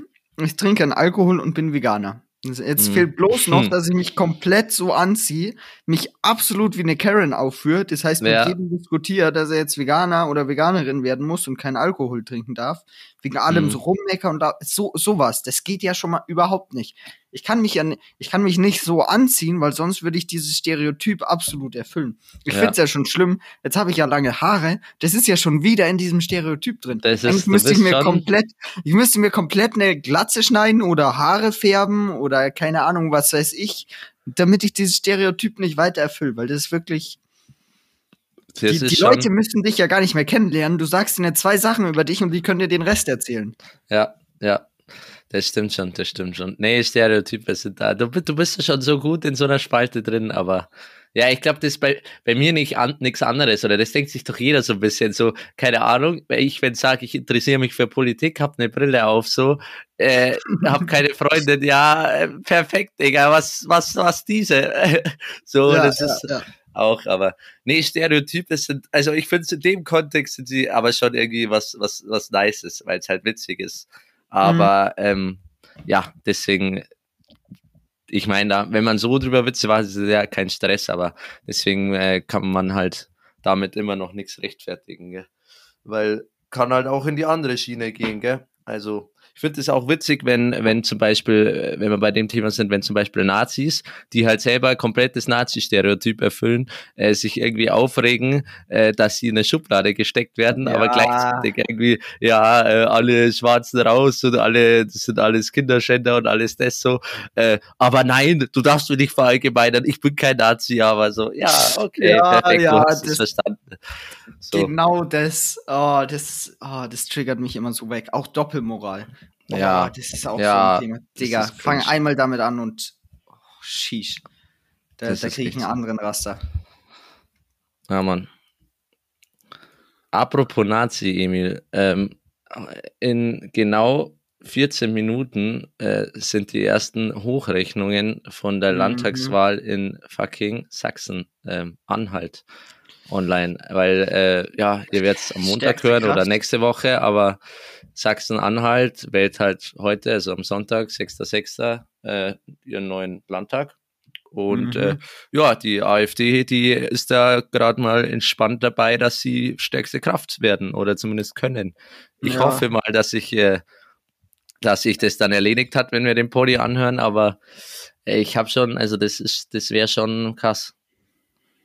ich trinke einen Alkohol und bin Veganer. Also Jetzt Hm. fehlt bloß noch, Hm. dass ich mich komplett so anziehe, mich absolut wie eine Karen aufführt. Das heißt, mit Ja. jedem diskutiert, dass er jetzt Veganer oder Veganerin werden muss und keinen Alkohol trinken darf. Wegen allem Hm. so rummecker und da, so, sowas. Das geht ja schon mal überhaupt nicht. Ich kann mich ja, ni- ich kann mich nicht so anziehen, weil sonst würde ich dieses Stereotyp absolut erfüllen. Ich Ja. finde es ja schon schlimm. Jetzt habe ich ja lange Haare. Das ist ja schon wieder in diesem Stereotyp drin. Das ist- Eigentlich müsste ich mir komplett, ich müsste mir komplett eine Glatze schneiden oder Haare färben oder keine Ahnung, was weiß ich, damit ich dieses Stereotyp nicht weiter erfülle, weil das ist wirklich, die, die Leute müssen dich ja gar nicht mehr kennenlernen. Du sagst ihnen zwei Sachen über dich und die können dir den Rest erzählen. Ja, ja. Das stimmt schon, das stimmt schon. Nee, Stereotype sind da. Du, du bist ja schon so gut in so einer Spalte drin, aber ja, ich glaube, das ist bei, bei mir nicht an, nichts anderes, oder das denkt sich doch jeder so ein bisschen so, keine Ahnung, ich, wenn sage, ich interessiere mich für Politik, hab eine Brille auf, so, äh, hab keine Freundin, ja, äh, perfekt, Digga, was, was, was diese? so, das ist, ja. auch, aber nee, Stereotype sind, also ich finde in dem Kontext sind sie aber schon irgendwie was, was, was Nices, weil es halt witzig ist. Aber ähm, ja, deswegen, ich meine, wenn man so drüber macht, ist es ja kein Stress, aber deswegen äh, kann man halt damit immer noch nichts rechtfertigen, gell? Weil kann halt auch in die andere Schiene gehen, gell? Also ich finde es auch witzig, wenn, wenn zum Beispiel, äh, wenn wir bei dem Thema sind, wenn zum Beispiel Nazis, die halt selber komplettes Nazi-Stereotyp erfüllen, äh, sich irgendwie aufregen, äh, dass sie in eine Schublade gesteckt werden, aber Ja. gleichzeitig irgendwie, ja, äh, alle Schwarzen raus und alle, das sind alles Kinderschänder und alles das so. Äh, aber nein, du darfst mich nicht verallgemeinern, ich bin kein Nazi, aber so, ja, okay, Ja, perfekt, ja, du hast es das- verstanden. So, Genau das, oh, das, oh, das triggert mich immer so weg. Auch Doppelmoral. Oh, Ja. das ist auch Ja, so ein Thema. Digga, fang cringe. einmal damit an und oh, sheesh. Da, da kriege ich einen anderen Raster. Ja, Mann. Apropos Nazi, Emil. Ähm, in genau 14 Minuten äh, sind die ersten Hochrechnungen von der Mhm. Landtagswahl in fucking Sachsen ähm, Anhalt online. Weil, äh, ja, ihr werdet es am Montag Stärkste hören oder nächste Woche, aber Sachsen-Anhalt wählt halt heute, also am Sonntag, 6.6., äh, ihren neuen Landtag. Und Mhm. äh, ja, die AfD, die ist da gerade mal entspannt dabei, dass sie stärkste Kraft werden oder zumindest können. Ich Ja. hoffe mal, dass ich, äh, dass sich das dann erledigt hat, wenn wir den Podi anhören, aber äh, ich habe schon, also das ist, das wäre schon krass.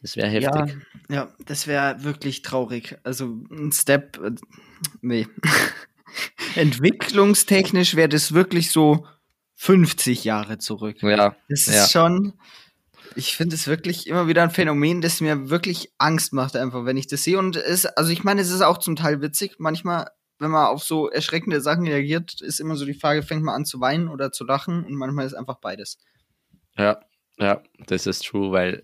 Das wäre heftig. Ja, ja, das wäre wirklich traurig. Also ein Step, äh, nee. Entwicklungstechnisch wäre das wirklich so 50 Jahre zurück. Ja, Das ist ja. schon, ich finde es wirklich immer wieder ein Phänomen, das mir wirklich Angst macht, einfach, wenn ich das sehe. Und es, also ich meine, es ist auch zum Teil witzig. Manchmal, wenn man auf so erschreckende Sachen reagiert, ist immer so die Frage, fängt man an zu weinen oder zu lachen? Und manchmal ist einfach beides. Ja, ja, das ist true, weil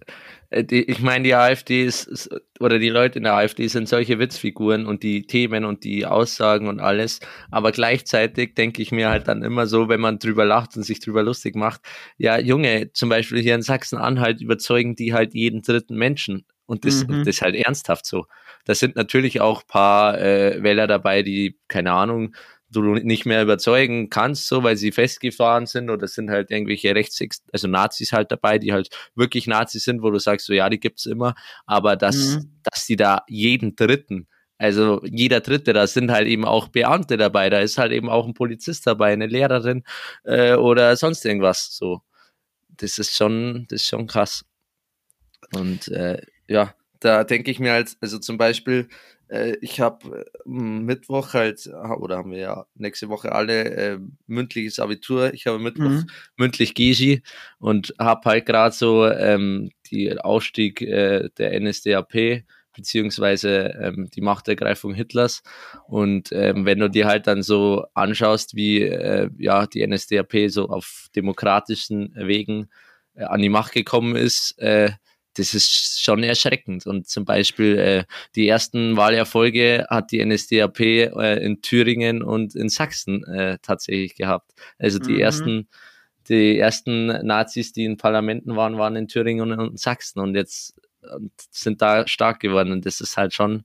äh, die, ich meine, die AfD ist, oder die Leute in der AfD sind solche Witzfiguren und die Themen und die Aussagen und alles, aber gleichzeitig denke ich mir halt dann immer so, wenn man drüber lacht und sich drüber lustig macht, ja, Junge, zum Beispiel hier in Sachsen-Anhalt überzeugen die halt jeden dritten Menschen und das, Mhm. das ist halt ernsthaft so. da sind natürlich auch paar äh, Wähler dabei, die, keine Ahnung, du nicht mehr überzeugen kannst, so weil sie festgefahren sind oder sind halt irgendwelche Rechts, also Nazis halt dabei, die halt wirklich Nazis sind, wo du sagst, so ja, die gibt's immer, aber dass, mhm. dass die da jeden Dritten, also jeder Dritte, da sind halt eben auch Beamte dabei, da ist halt eben auch ein Polizist dabei, eine Lehrerin äh, oder sonst irgendwas. So, das ist schon, das ist schon krass. Und äh, ja, da denke ich mir halt, also zum Beispiel, ich habe äh, Mittwoch halt, oder haben wir ja nächste Woche alle äh, mündliches Abitur. Ich habe Mittwoch mhm. mündlich Gigi und habe halt gerade so ähm, die Ausstieg äh, der NSDAP beziehungsweise ähm, die Machtergreifung Hitlers. Und ähm, wenn du dir halt dann so anschaust, wie äh, ja die NSDAP so auf demokratischen Wegen äh, an die Macht gekommen ist, äh, das ist schon erschreckend. Und zum Beispiel äh, die ersten Wahlerfolge hat die NSDAP äh, in Thüringen und in Sachsen äh, tatsächlich gehabt. Also die mhm. ersten die ersten Nazis, die in Parlamenten waren, waren in Thüringen und in Sachsen und jetzt sind da stark geworden. Und das ist halt schon,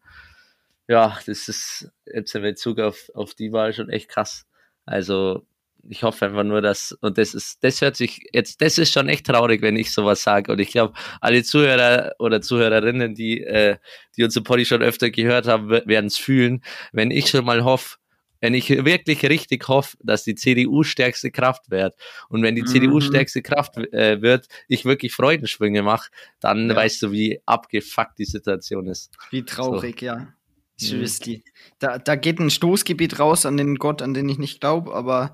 ja, das ist jetzt in Bezug auf, auf die Wahl schon echt krass. Also ich hoffe einfach nur, dass, und das ist, das hört sich jetzt, das ist schon echt traurig, wenn ich sowas sage. Und ich glaube, alle Zuhörer oder Zuhörerinnen, die, äh, die unsere Poddy schon öfter gehört haben, werden es fühlen, wenn ich schon mal hoffe, wenn ich wirklich richtig hoffe, dass die CDU stärkste Kraft wird und wenn die mhm. CDU stärkste Kraft äh, wird, ich wirklich Freudensprünge mache, dann ja. weißt du, wie abgefuckt die Situation ist. Wie traurig, so. ja. Seriously. Da, da geht ein Stoßgebiet raus an den Gott, an den ich nicht glaube, aber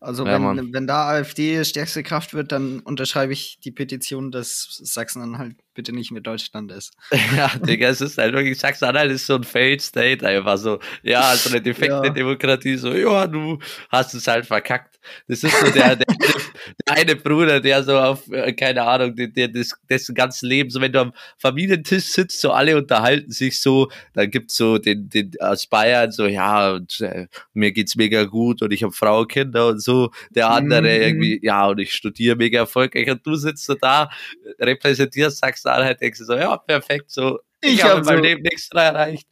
also ja, wenn, wenn da AfD stärkste Kraft wird, dann unterschreibe ich die Petition, dass Sachsen-Anhalt bitte nicht mehr Deutschland ist. Ja, Digga, es ist halt wirklich, Sachsen-Anhalt ist so ein Failed State, einfach so, ja, so eine defekte ja. Demokratie, so, ja, du hast es halt verkackt. Das ist so der, der, der eine Bruder, der so auf, äh, keine Ahnung, der, der das, dessen ganzes Leben, so wenn du am Familientisch sitzt, so alle unterhalten sich so, dann gibt's so den, den aus Bayern, so, ja, und, äh, mir geht's mega gut und ich habe Frau, Kinder und so, der andere mhm. irgendwie, ja, und ich studiere mega erfolgreich und du sitzt so da, repräsentierst Sachsen-Anhalt, denkst du so, ja, perfekt, so, ich, ich habe in meinem so Leben nichts erreicht.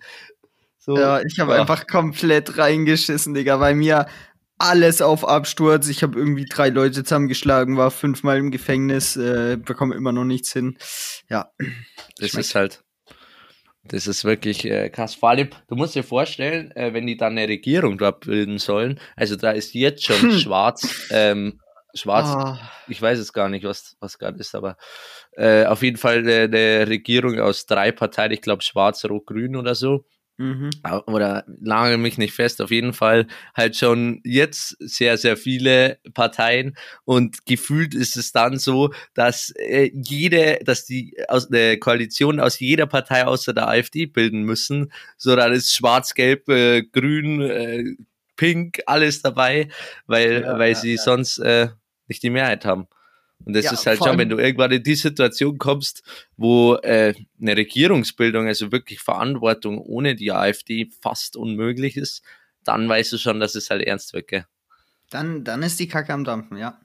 So, ja, ich habe einfach komplett reingeschissen, Digga. Bei mir alles auf Absturz. Ich habe irgendwie drei Leute zusammengeschlagen, war fünfmal im Gefängnis, äh, bekomme immer noch nichts hin. Ja. Das ist halt. Das ist wirklich äh, krass. Vor allem, du musst dir vorstellen, äh, wenn die dann eine Regierung dort bilden sollen, also da ist jetzt schon hm. schwarz, ähm, schwarz, oh. ich weiß es gar nicht, was, was gerade ist, aber äh, auf jeden Fall eine, eine Regierung aus drei Parteien, ich glaube schwarz, rot, grün oder so. Mhm. Oder lage mich nicht fest, auf jeden Fall halt schon jetzt sehr, sehr viele Parteien und gefühlt ist es dann so, dass äh, jede, dass die aus eine Koalition aus jeder Partei außer der AfD bilden müssen. So, dann ist schwarz, gelb, äh, grün, äh, pink, alles dabei, weil, ja, weil ja, sie ja. sonst äh, nicht die Mehrheit haben. Und das ja, ist halt schon, wenn du irgendwann in die Situation kommst, wo äh, eine Regierungsbildung, also wirklich Verantwortung ohne die AfD fast unmöglich ist, dann weißt du schon, dass es halt ernst wird, gell? Dann, dann ist die Kacke am Dampfen, ja.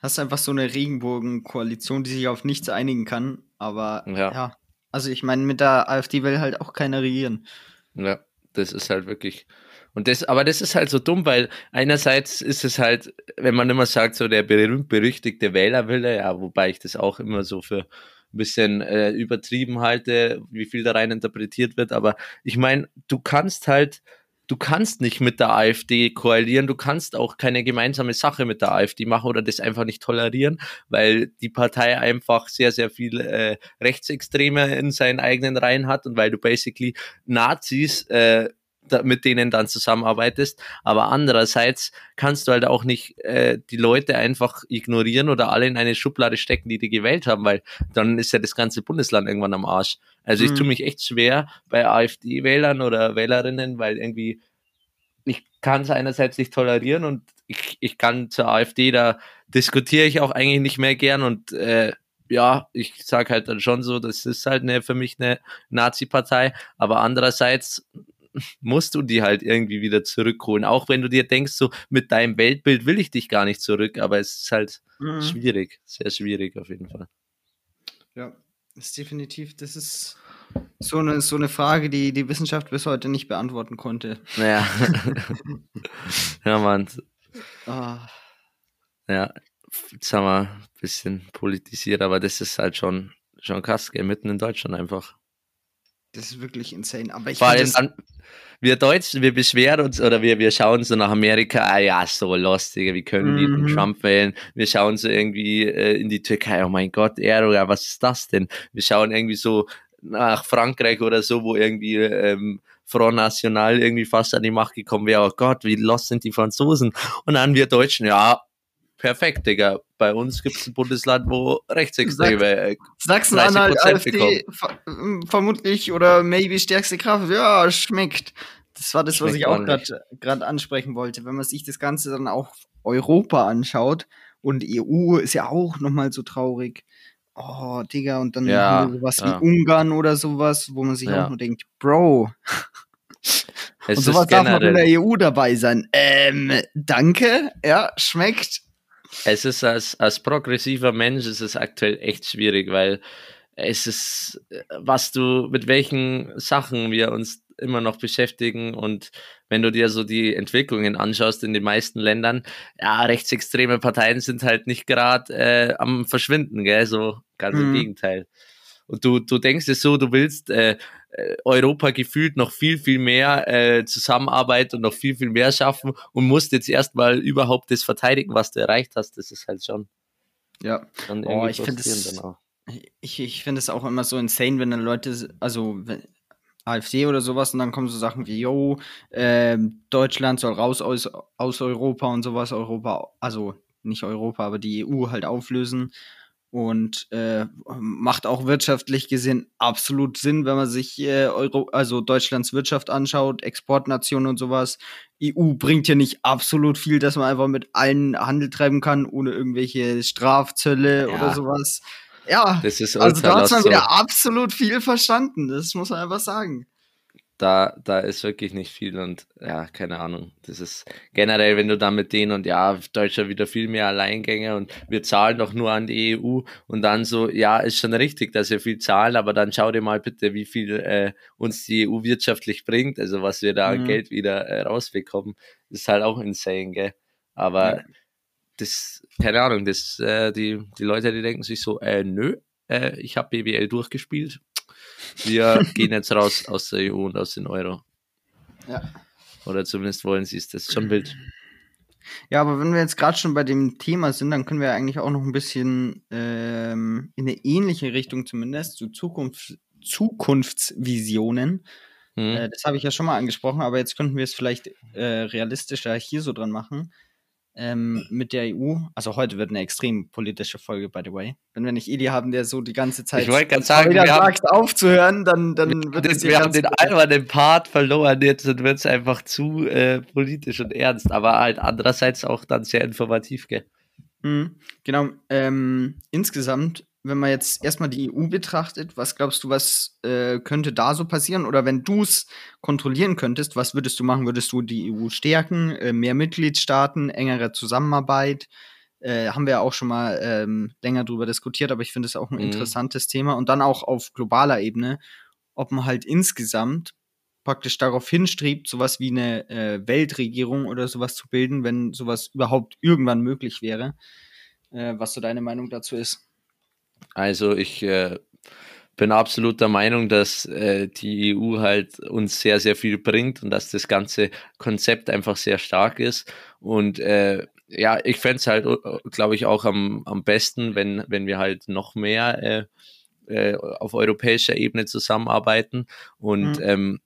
Hast einfach so eine Regenbogen-Koalition, die sich auf nichts einigen kann, aber ja. ja. Also ich meine, mit der AfD will halt auch keiner regieren. Ja, das ist halt wirklich, und das, aber das ist halt so dumm, weil einerseits ist es halt, wenn man immer sagt, so der berühmt-berüchtigte Wählerwille, ja, wobei ich das auch immer so für ein bisschen äh, übertrieben halte, wie viel da rein interpretiert wird, aber ich meine, du kannst halt, du kannst nicht mit der AfD koalieren, du kannst auch keine gemeinsame Sache mit der AfD machen oder das einfach nicht tolerieren, weil die Partei einfach sehr, sehr viel äh, Rechtsextreme in seinen eigenen Reihen hat und weil du basically Nazis äh, mit denen dann zusammenarbeitest. Aber andererseits kannst du halt auch nicht äh, die Leute einfach ignorieren oder alle in eine Schublade stecken, die die gewählt haben, weil dann ist ja das ganze Bundesland irgendwann am Arsch. Also mhm. ich tue mich echt schwer bei AfD-Wählern oder Wählerinnen, weil irgendwie ich kann es einerseits nicht tolerieren und ich, ich kann zur AfD, da diskutiere ich auch eigentlich nicht mehr gern und äh, ja, ich sage halt dann schon so, das ist halt eine, für mich eine Nazi-Partei, aber andererseits musst du die halt irgendwie wieder zurückholen. Auch wenn du dir denkst, so mit deinem Weltbild will ich dich gar nicht zurück, aber es ist halt mhm. schwierig, sehr schwierig auf jeden Fall. Ja, ist definitiv, das ist So eine, so eine Frage, die die Wissenschaft bis heute nicht beantworten konnte. Ja. ja, Mann. Ah, Ja, jetzt haben wir ein bisschen politisiert, aber das ist halt schon, schon krass, gell? mitten in Deutschland einfach. Das ist wirklich insane. Aber ich Vor allem wir Deutschen, wir beschweren uns oder wir, wir schauen so nach Amerika, ah ja, so lustig, wie können die den Mhm. Trump wählen? Wir schauen so irgendwie äh, in die Türkei, oh mein Gott, Erdogan, was ist das denn? Wir schauen irgendwie so nach Frankreich oder so, wo irgendwie ähm, Front National irgendwie fast an die Macht gekommen wäre. Oh Gott, wie lost sind die Franzosen? Und dann wir Deutschen, ja, perfekt, Digga. Bei uns gibt es ein Bundesland, wo Rechtsextreme Sachsen-Anhalt, 30% AfD, ver ähm, vermutlich oder maybe stärkste Kraft. Ja, schmeckt. Das war das, was Schmeckt ich auch gerade ansprechen wollte. Wenn man sich das Ganze dann auch Europa anschaut und EU ist ja auch nochmal so traurig. Oh, Digga, und dann Ja, sowas ja. wie Ungarn oder sowas, wo man sich Ja. auch nur denkt, Bro, es und sowas darf noch in der EU dabei sein. Ähm, danke, ja, schmeckt. Es ist als, als progressiver Mensch ist es aktuell echt schwierig, weil es ist, was du, mit welchen Sachen wir uns immer noch beschäftigen und wenn du dir so die Entwicklungen anschaust in den meisten Ländern, ja, rechtsextreme Parteien sind halt nicht gerade äh, am Verschwinden, gell, so ganz im Mhm. Gegenteil. Und du, du denkst es so, du willst äh, äh, Europa gefühlt noch viel, viel mehr äh, Zusammenarbeit und noch viel, viel mehr schaffen und musst jetzt erstmal überhaupt das verteidigen, was du erreicht hast. Das ist halt schon, Ja. schon Oh, ich find frustrierend das- dann auch. Ich, ich finde es auch immer so insane, wenn dann Leute, also wenn, AfD oder sowas, und dann kommen so Sachen wie, yo, ähm, Deutschland soll raus aus, aus Europa und sowas, Europa, also nicht Europa, aber die EU halt auflösen. Und äh, macht auch wirtschaftlich gesehen absolut Sinn, wenn man sich äh, Euro, also Deutschlands Wirtschaft anschaut, Exportnation und sowas. EU bringt ja nicht absolut viel, dass man einfach mit allen Handel treiben kann, ohne irgendwelche Strafzölle Ja. oder sowas. Ja, Das ist also da hat man wieder absolut viel verstanden. Das muss man einfach sagen. Da, da ist wirklich nicht viel und ja, keine Ahnung. Das ist generell, wenn du da mit denen und ja, Deutschland wieder viel mehr Alleingänge und wir zahlen doch nur an die EU und dann so, ja, ist schon richtig, dass wir viel zahlen, aber dann schau dir mal bitte, wie viel äh, uns die EU wirtschaftlich bringt, also was wir da an Mhm. Geld wieder äh, rausbekommen, ist halt auch insane, gell? Aber Ja. das, keine Ahnung, das, äh, die, die Leute, die denken sich so, äh, nö, äh, ich habe BBL durchgespielt. Wir gehen jetzt raus aus der EU und aus den Euro. Ja. Oder zumindest wollen sie es. Das ist schon wild. Ja, aber wenn wir jetzt gerade schon bei dem Thema sind, dann können wir eigentlich auch noch ein bisschen ähm, in eine ähnliche Richtung zumindest zu Zukunft, Zukunftsvisionen. Hm? Äh, das habe ich ja schon mal angesprochen, aber jetzt könnten wir es vielleicht äh, realistischer hier so dran machen. Ähm, mit der EU, also heute wird eine extrem politische Folge, by the way. Wenn wir nicht Eli haben, der so die ganze Zeit Ich wollte sagen, wieder wir haben- sagt, aufzuhören, dann, dann wird es wir haben den albernen Part verloren jetzt wird es einfach zu äh, politisch und ernst, aber halt andererseits auch dann sehr informativ, gell? Mhm, genau. Ähm, insgesamt, wenn man jetzt erstmal die EU betrachtet, was glaubst du, was äh, könnte da so passieren? Oder wenn du es kontrollieren könntest, was würdest du machen? Würdest du die EU stärken, äh, mehr Mitgliedstaaten, engere Zusammenarbeit? Äh, haben wir ja auch schon mal ähm, länger drüber diskutiert, aber ich finde es auch ein Mhm. interessantes Thema. Und dann auch auf globaler Ebene, ob man halt insgesamt praktisch darauf hinstrebt, sowas wie eine äh, Weltregierung oder sowas zu bilden, wenn sowas überhaupt irgendwann möglich wäre. Äh, was so deine Meinung dazu ist. Also ich äh, bin absolut der Meinung, dass äh, die EU halt uns sehr, sehr viel bringt und dass das ganze Konzept einfach sehr stark ist. Und äh, ja, ich fände es halt, glaube ich, auch am, am besten, wenn, wenn wir halt noch mehr äh, äh, auf europäischer Ebene zusammenarbeiten. Und Mhm. ähm,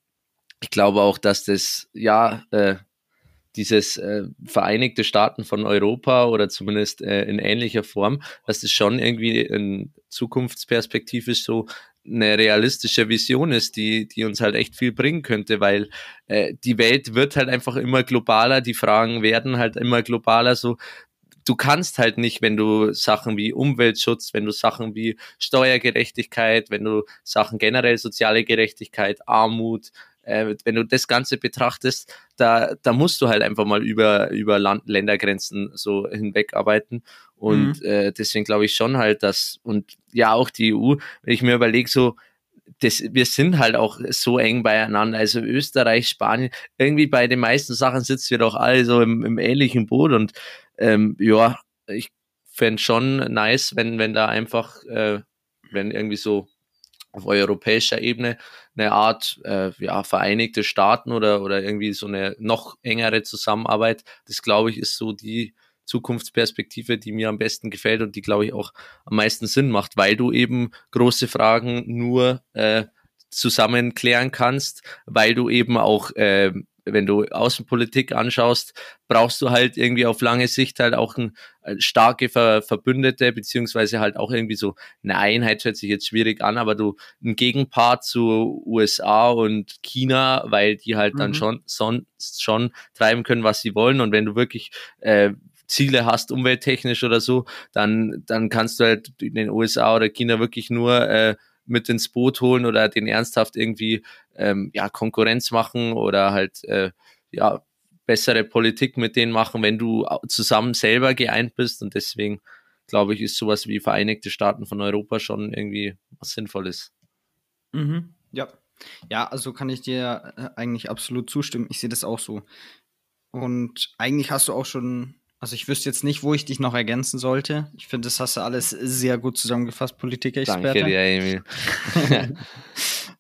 ich glaube auch, dass das, ja, äh, dieses äh, Vereinigte Staaten von Europa oder zumindest äh, in ähnlicher Form, dass das schon irgendwie in zukunftsperspektivisch so eine realistische Vision ist, die, die uns halt echt viel bringen könnte, weil äh, die Welt wird halt einfach immer globaler, die Fragen werden halt immer globaler, so. Du kannst halt nicht, wenn du Sachen wie Umweltschutz, wenn du Sachen wie Steuergerechtigkeit, wenn du Sachen generell soziale Gerechtigkeit, Armut, äh, wenn du das Ganze betrachtest, da, da musst du halt einfach mal über, über Land, Ländergrenzen so hinwegarbeiten. Und Mhm. äh, deswegen glaube ich schon halt, dass, und ja, auch die EU, wenn ich mir überlege, so, das, wir sind halt auch so eng beieinander. Also Österreich, Spanien, irgendwie bei den meisten Sachen sitzen wir doch alle so im, im ähnlichen Boot und ähm, ja, ich fände schon nice, wenn, wenn da einfach, äh, wenn irgendwie so auf europäischer Ebene eine Art äh, ja, Vereinigte Staaten oder, oder irgendwie so eine noch engere Zusammenarbeit, das glaube ich, ist so die Zukunftsperspektive, die mir am besten gefällt und die, glaube ich, auch am meisten Sinn macht, weil du eben große Fragen nur äh, zusammen klären kannst, weil du eben auch äh, wenn du Außenpolitik anschaust, brauchst du halt irgendwie auf lange Sicht halt auch ein, äh, starke Ver Verbündete, beziehungsweise halt auch irgendwie so eine Einheit, hört sich jetzt schwierig an, aber du ein Gegenpart zu USA und China, weil die halt mhm. dann schon sonst schon treiben können, was sie wollen. Und wenn du wirklich äh, Ziele hast, umwelttechnisch oder so, dann, dann kannst du halt in den USA oder China wirklich nur äh, mit ins Boot holen oder den ernsthaft irgendwie ähm, ja, Konkurrenz machen oder halt äh, ja, bessere Politik mit denen machen, wenn du zusammen selber geeint bist. Und deswegen glaube ich, ist sowas wie Vereinigte Staaten von Europa schon irgendwie was Sinnvolles. Mhm. Ja. Ja, also kann ich dir äh, eigentlich absolut zustimmen. Ich sehe das auch so. Und eigentlich hast du auch schon also ich wüsste jetzt nicht, wo ich dich noch ergänzen sollte. Ich finde, das hast du alles sehr gut zusammengefasst, Politiker-Experte. Danke dir, Emil.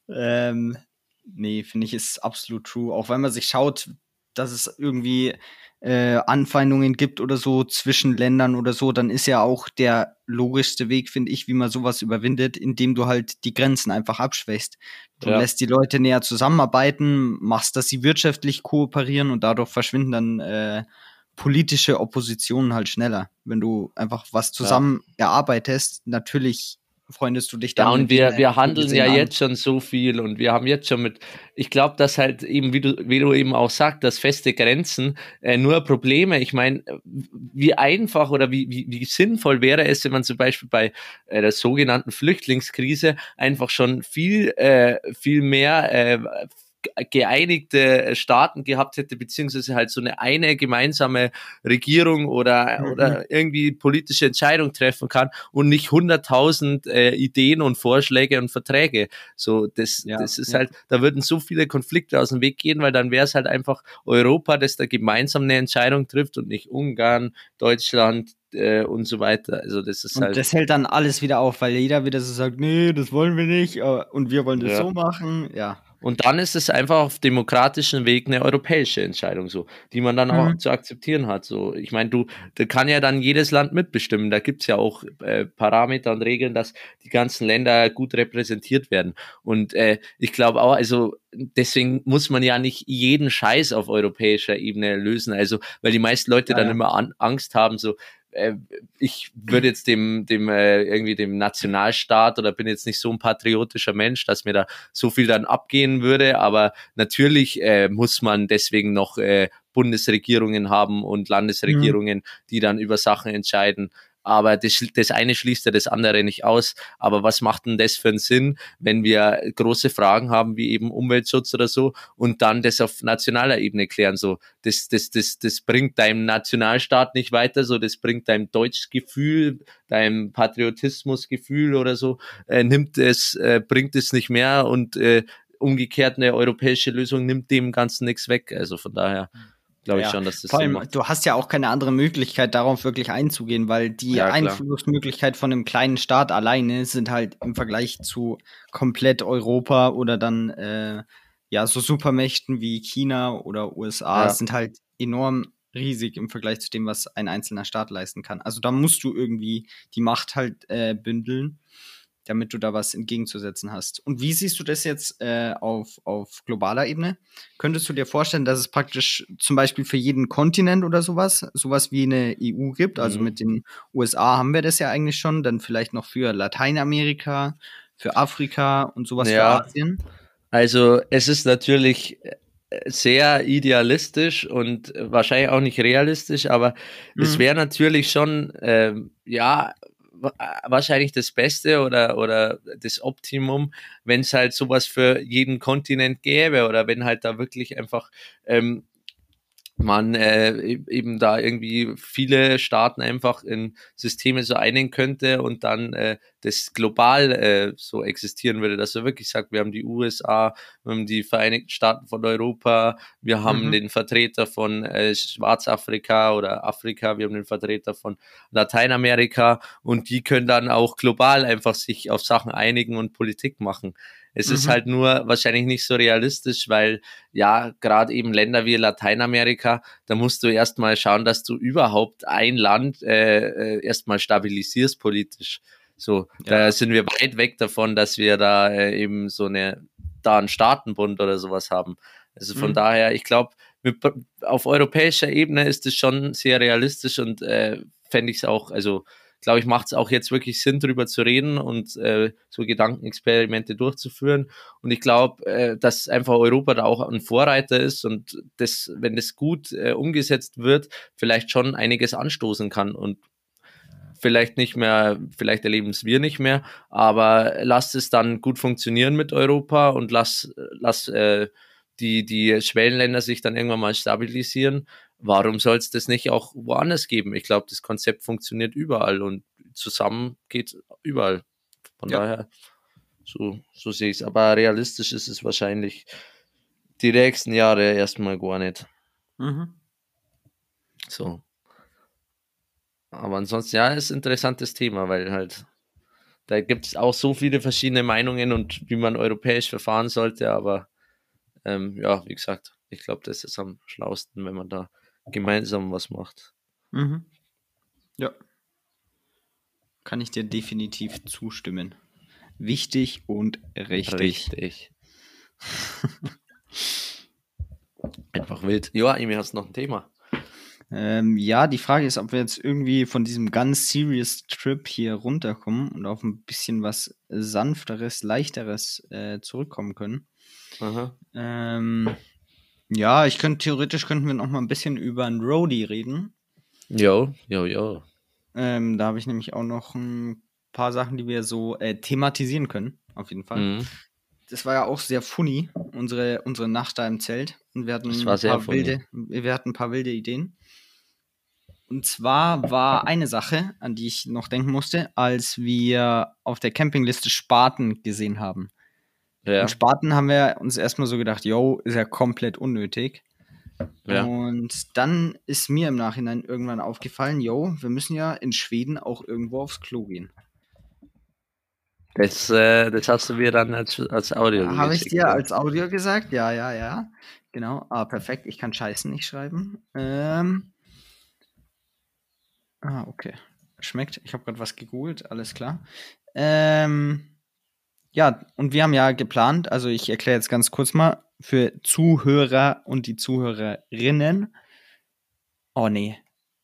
ähm, nee, finde ich, ist absolut true. Auch wenn man sich schaut, dass es irgendwie äh, Anfeindungen gibt oder so zwischen Ländern oder so, dann ist ja auch der logischste Weg, finde ich, wie man sowas überwindet, indem du halt die Grenzen einfach abschwächst. Du ja. lässt die Leute näher zusammenarbeiten, machst, dass sie wirtschaftlich kooperieren und dadurch verschwinden dann äh, politische Opposition halt schneller. Wenn du einfach was zusammen ja. erarbeitest, natürlich freundest du dich dann. Ja, und wir, wir handeln ja an. jetzt schon so viel und wir haben jetzt schon mit, ich glaube, dass halt eben, wie du, wie du eben auch sagst, dass feste Grenzen äh, nur Probleme. Ich meine, wie einfach oder wie, wie, wie sinnvoll wäre es, wenn man zum Beispiel bei äh, der sogenannten Flüchtlingskrise einfach schon viel, äh, viel mehr äh, geeinigte Staaten gehabt hätte, beziehungsweise halt so eine eine gemeinsame Regierung oder, mhm. oder irgendwie politische Entscheidung treffen kann und nicht hunderttausend äh, Ideen und Vorschläge und Verträge. So, das, ja, das ist ja. halt, da würden so viele Konflikte aus dem Weg gehen, weil dann wäre es halt einfach Europa, das da gemeinsam eine Entscheidung trifft und nicht Ungarn, Deutschland, äh, und so weiter. Also das ist und halt. Das hält dann alles wieder auf, weil jeder wieder so sagt, nee, das wollen wir nicht äh, und wir wollen das ja. so machen. Ja. Und dann ist es einfach auf demokratischen Weg eine europäische Entscheidung, so, die man dann auch mhm. zu akzeptieren hat. So, ich meine, du, da kann ja dann jedes Land mitbestimmen. Da gibt's ja auch äh, Parameter und Regeln, dass die ganzen Länder gut repräsentiert werden. Und äh, ich glaube auch, also deswegen muss man ja nicht jeden Scheiß auf europäischer Ebene lösen. Also, weil die meisten Leute ja, dann ja. immer an, Angst haben, so, äh, ich würde jetzt dem, dem äh, irgendwie dem Nationalstaat oder bin jetzt nicht so ein patriotischer Mensch, dass mir da so viel dann abgehen würde, aber natürlich äh, muss man deswegen noch äh, Bundesregierungen haben und Landesregierungen, mhm. die dann über Sachen entscheiden. Aber das, das eine schließt ja das andere nicht aus. Aber was macht denn das für einen Sinn, wenn wir große Fragen haben, wie eben Umweltschutz oder so, und dann das auf nationaler Ebene klären? So, das, das, das, das bringt deinem Nationalstaat nicht weiter, so, das bringt deinem Deutschgefühl, deinem Patriotismusgefühl oder so, äh, nimmt es, äh, bringt es nicht mehr und äh, umgekehrt eine europäische Lösung nimmt dem Ganzen nichts weg. Also von daher. Mhm glaube ich ja. schon, dass das Vor allem, du hast ja auch keine andere Möglichkeit, darauf wirklich einzugehen, weil die ja, Einflussmöglichkeit von einem kleinen Staat alleine sind halt im Vergleich zu komplett Europa oder dann äh, ja so Supermächten wie China oder USA ja. sind halt enorm riesig im Vergleich zu dem, was ein einzelner Staat leisten kann. Also da musst du irgendwie die Macht halt äh, bündeln damit du da was entgegenzusetzen hast. Und wie siehst du das jetzt äh, auf, auf globaler Ebene? Könntest du dir vorstellen, dass es praktisch zum Beispiel für jeden Kontinent oder sowas, sowas wie eine EU gibt? Also mhm. mit den USA haben wir das ja eigentlich schon, dann vielleicht noch für Lateinamerika, für Afrika und sowas ja. für Asien? Also es ist natürlich äh, sehr idealistisch und wahrscheinlich auch nicht realistisch, aber mhm. es wäre natürlich schon, ähm, ja, wahrscheinlich das Beste oder, oder das Optimum, wenn es halt sowas für jeden Kontinent gäbe oder wenn halt da wirklich einfach ähm, man äh, e-, eben da irgendwie viele Staaten einfach in Systeme so einigen könnte und dann äh, das global äh, so existieren würde, dass er wirklich sagt, wir haben die USA, wir haben die Vereinigten Staaten von Europa, wir haben mhm. den Vertreter von äh, Schwarzafrika oder Afrika, wir haben den Vertreter von Lateinamerika und die können dann auch global einfach sich auf Sachen einigen und Politik machen. Es mhm. ist halt nur wahrscheinlich nicht so realistisch, weil ja, gerade eben Länder wie Lateinamerika, da musst du erstmal schauen, dass du überhaupt ein Land äh, äh, erstmal stabilisierst politisch. So, ja. da sind wir weit weg davon, dass wir da äh, eben so eine, da einen Staatenbund oder sowas haben. Also von mhm. daher, ich glaube, auf europäischer Ebene ist es schon sehr realistisch und äh, fände ich es auch, also glaube ich, macht es auch jetzt wirklich Sinn, darüber zu reden und äh, so Gedankenexperimente durchzuführen. Und ich glaube, äh, dass einfach Europa da auch ein Vorreiter ist und das, wenn das gut äh, umgesetzt wird, vielleicht schon einiges anstoßen kann und vielleicht nicht mehr, vielleicht erleben es wir nicht mehr, aber lasst es dann gut funktionieren mit Europa und lass, lass äh, die, die Schwellenländer sich dann irgendwann mal stabilisieren warum soll es das nicht auch woanders geben? Ich glaube, das Konzept funktioniert überall und zusammen geht überall. Von ja. daher, so, so sehe ich es. Aber realistisch ist es wahrscheinlich die nächsten Jahre erstmal gar nicht. Mhm. So. Aber ansonsten, ja, ist ein interessantes Thema, weil halt da gibt es auch so viele verschiedene Meinungen und wie man europäisch verfahren sollte, aber ähm, ja, wie gesagt, ich glaube, das ist am schlausten, wenn man da gemeinsam was macht. Mhm. Ja. Kann ich dir definitiv zustimmen. Wichtig und richtig. Richtig. Einfach wild. Ja, Emi, hast du noch ein Thema? Ähm, ja, die Frage ist, ob wir jetzt irgendwie von diesem ganz serious Trip hier runterkommen und auf ein bisschen was sanfteres, leichteres äh, zurückkommen können. Aha. Ähm, ja, ich könnte theoretisch könnten wir noch mal ein bisschen über ein Roadie reden. Jo, jo, jo. Ähm, da habe ich nämlich auch noch ein paar Sachen, die wir so äh, thematisieren können, auf jeden Fall. Mhm. Das war ja auch sehr funny, unsere, unsere Nacht da im Zelt. Und wir hatten, ein paar wilde, wir hatten ein paar wilde Ideen. Und zwar war eine Sache, an die ich noch denken musste, als wir auf der Campingliste Spaten gesehen haben. Ja. Und Spaten haben wir uns erstmal so gedacht, yo, ist ja komplett unnötig. Ja. Und dann ist mir im Nachhinein irgendwann aufgefallen, yo, wir müssen ja in Schweden auch irgendwo aufs Klo gehen. Das, äh, das hast du mir dann als, als Audio Habe ich dir als Audio gesagt? Ja, ja, ja. Genau. Ah, perfekt. Ich kann Scheißen nicht schreiben. Ähm. Ah, okay. Schmeckt. Ich habe gerade was gegoogelt. Alles klar. Ähm. Ja, und wir haben ja geplant, also ich erkläre jetzt ganz kurz mal für Zuhörer und die Zuhörerinnen. Oh nee,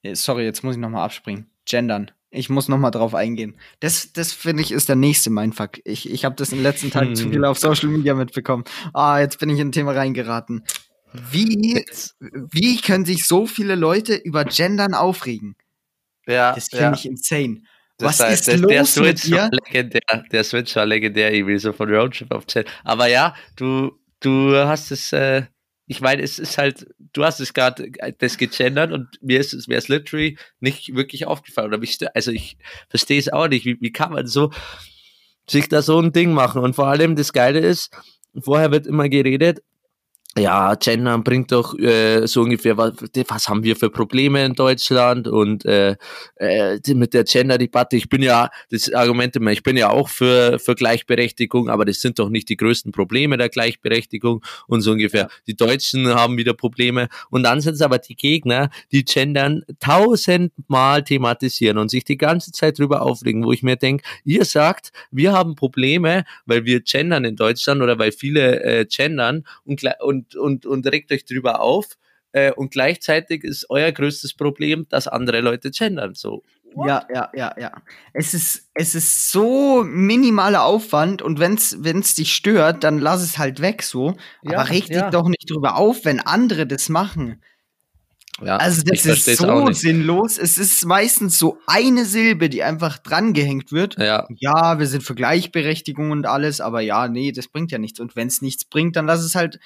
äh, sorry, jetzt muss ich nochmal abspringen. Gendern. Ich muss nochmal drauf eingehen. Das, das finde ich ist der nächste Mindfuck. Ich, ich habe das in den letzten Tagen zu viel auf Social Media mitbekommen. Ah, jetzt bin ich in ein Thema reingeraten. Wie, wie können sich so viele Leute über Gendern aufregen? Ja, das finde ja. ich insane. Das Was heißt, ist der, los der Switch mit dir? legendär, der Switch war legendär, irgendwie so von Roadtrip auf Chat. Aber ja, du, du hast es, äh, ich meine, es ist halt, du hast es gerade äh, das gegendert und mir ist es, mir ist literally nicht wirklich aufgefallen. Oder ich, also ich verstehe es auch nicht. Wie, wie kann man so sich da so ein Ding machen? Und vor allem das Geile ist, vorher wird immer geredet, ja, Gendern bringt doch äh, so ungefähr, was, was haben wir für Probleme in Deutschland? Und äh, äh, mit der Gender-Debatte, ich bin ja, das Argument immer, ich bin ja auch für, für Gleichberechtigung, aber das sind doch nicht die größten Probleme der Gleichberechtigung und so ungefähr. Die Deutschen haben wieder Probleme. Und dann sind es aber die Gegner, die Gendern tausendmal thematisieren und sich die ganze Zeit drüber aufregen, wo ich mir denke, ihr sagt, wir haben Probleme, weil wir gendern in Deutschland oder weil viele äh, gendern und, und und, und, und regt euch drüber auf. Äh, und gleichzeitig ist euer größtes Problem, dass andere Leute gendern. So. What? Ja, ja, ja, ja. Es ist, es ist so minimaler Aufwand und wenn's, wenn's dich stört, dann lass es halt weg so. Ja, Aber reg dich ja. doch nicht drüber auf, wenn andere das machen. Ja, also das ist so sinnlos. Es ist meistens so eine Silbe, die einfach drangehängt wird. Ja. ja, wir sind für Gleichberechtigung und alles, aber ja, nee, das bringt ja nichts. Und wenn es nichts bringt, dann lass es halt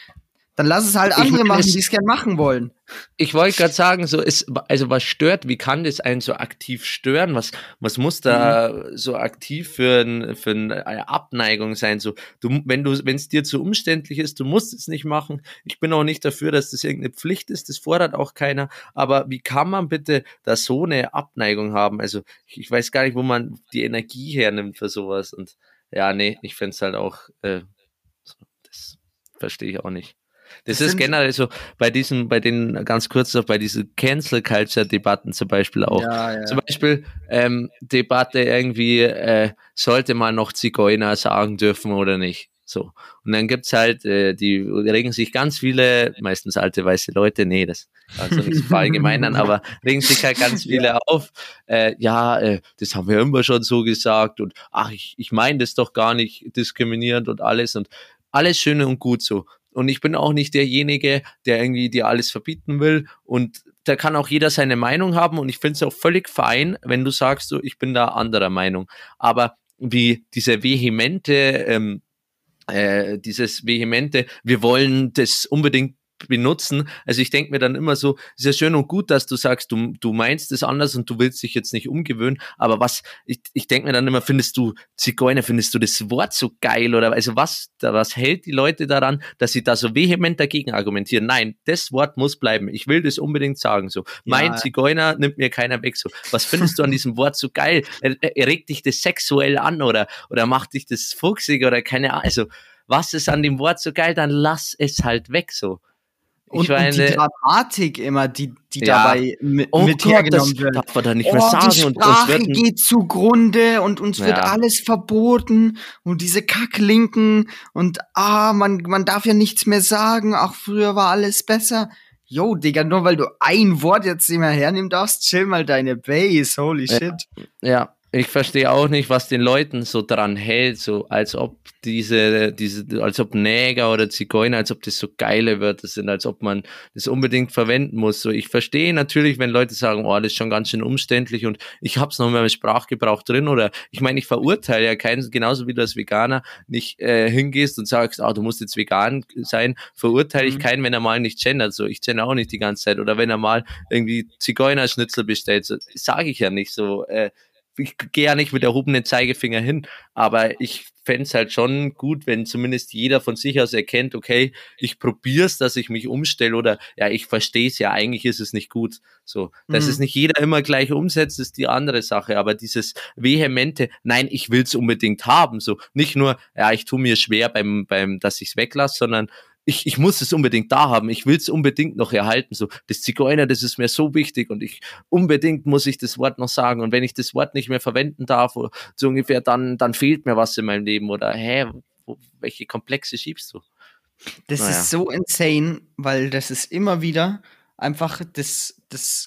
Dann lass es halt andere meine, machen, die es gern machen wollen. Ich wollte gerade sagen, so ist, also was stört, wie kann das einen so aktiv stören? Was, was muss da mhm. so aktiv für, ein, für eine Abneigung sein? So, du, wenn du, wenn es dir zu umständlich ist, du musst es nicht machen. Ich bin auch nicht dafür, dass das irgendeine Pflicht ist, das fordert auch keiner. Aber wie kann man bitte da so eine Abneigung haben? Also, ich weiß gar nicht, wo man die Energie hernimmt für sowas. Und ja, nee, ich finde es halt auch, äh, das verstehe ich auch nicht. Das, das ist generell so bei diesen, bei den ganz kurz noch bei diesen Cancel Culture Debatten zum Beispiel auch. Ja, ja. Zum Beispiel ähm, Debatte irgendwie, äh, sollte man noch Zigeuner sagen dürfen oder nicht? So. Und dann gibt's halt, äh, die regen sich ganz viele, meistens alte weiße Leute, nee, das also nicht so verallgemeinern, aber regen sich halt ganz viele ja. auf. Äh, ja, äh, das haben wir immer schon so gesagt und ach, ich, ich meine das doch gar nicht diskriminierend und alles und alles schön und gut so. Und ich bin auch nicht derjenige, der irgendwie dir alles verbieten will. Und da kann auch jeder seine Meinung haben. Und ich finde es auch völlig fein, wenn du sagst, so, ich bin da anderer Meinung. Aber wie diese vehemente, ähm, äh, dieses vehemente, wir wollen das unbedingt benutzen. Also ich denke mir dann immer so, ist ja schön und gut, dass du sagst, du, du meinst es anders und du willst dich jetzt nicht umgewöhnen, aber was, ich, ich denke mir dann immer, findest du Zigeuner, findest du das Wort so geil oder also was, da, was hält die Leute daran, dass sie da so vehement dagegen argumentieren? Nein, das Wort muss bleiben. Ich will das unbedingt sagen, so. Mein ja. Zigeuner nimmt mir keiner weg, so. Was findest du an diesem Wort so geil? Er, er regt dich das sexuell an oder, oder macht dich das fuchsig oder keine Ahnung, also, was ist an dem Wort so geil, dann lass es halt weg, so. Und, meine, und, die Dramatik immer, die, die ja. dabei mit, oh mit Gott, hergenommen wird. Darf man da nicht oh, mehr sagen. Die Sprache und geht zugrunde und uns ja. wird alles verboten und diese Kacklinken und ah, man, man darf ja nichts mehr sagen. Ach, früher war alles besser. Yo, Digga, nur weil du ein Wort jetzt nicht mehr hernehmen darfst, chill mal deine Base. Holy shit. Ja, ich verstehe auch nicht, was den Leuten so dran hält, so als ob diese, diese, als ob Näger oder Zigeuner, als ob das so geile Wörter sind, als ob man das unbedingt verwenden muss. So, ich verstehe natürlich, wenn Leute sagen, oh, das ist schon ganz schön umständlich und ich hab's noch mal im Sprachgebrauch drin oder ich meine, ich verurteile ja keinen, genauso wie du als Veganer nicht äh, hingehst und sagst, ah, du musst jetzt vegan sein, verurteile ich mhm. keinen, wenn er mal nicht gendert. So, ich gender auch nicht die ganze Zeit oder wenn er mal irgendwie Zigeunerschnitzel bestellt, so, sage ich ja nicht so. Äh, ich gehe ja nicht mit erhobenen Zeigefinger hin, aber ich fände es halt schon gut, wenn zumindest jeder von sich aus erkennt, okay, ich probiere es, dass ich mich umstelle oder ja, ich verstehe es ja, eigentlich ist es nicht gut. So, dass mhm. es nicht jeder immer gleich umsetzt, ist die andere Sache. Aber dieses vehemente, nein, ich will es unbedingt haben. So, nicht nur, ja, ich tue mir schwer beim, beim, dass ich es weglasse, sondern ich, ich muss es unbedingt da haben, ich will es unbedingt noch erhalten. So, das Zigeuner, das ist mir so wichtig und ich unbedingt muss ich das Wort noch sagen. Und wenn ich das Wort nicht mehr verwenden darf, so ungefähr, dann, dann fehlt mir was in meinem Leben. Oder hä, wo, welche Komplexe schiebst du? Das naja. ist so insane, weil das ist immer wieder einfach, das, das,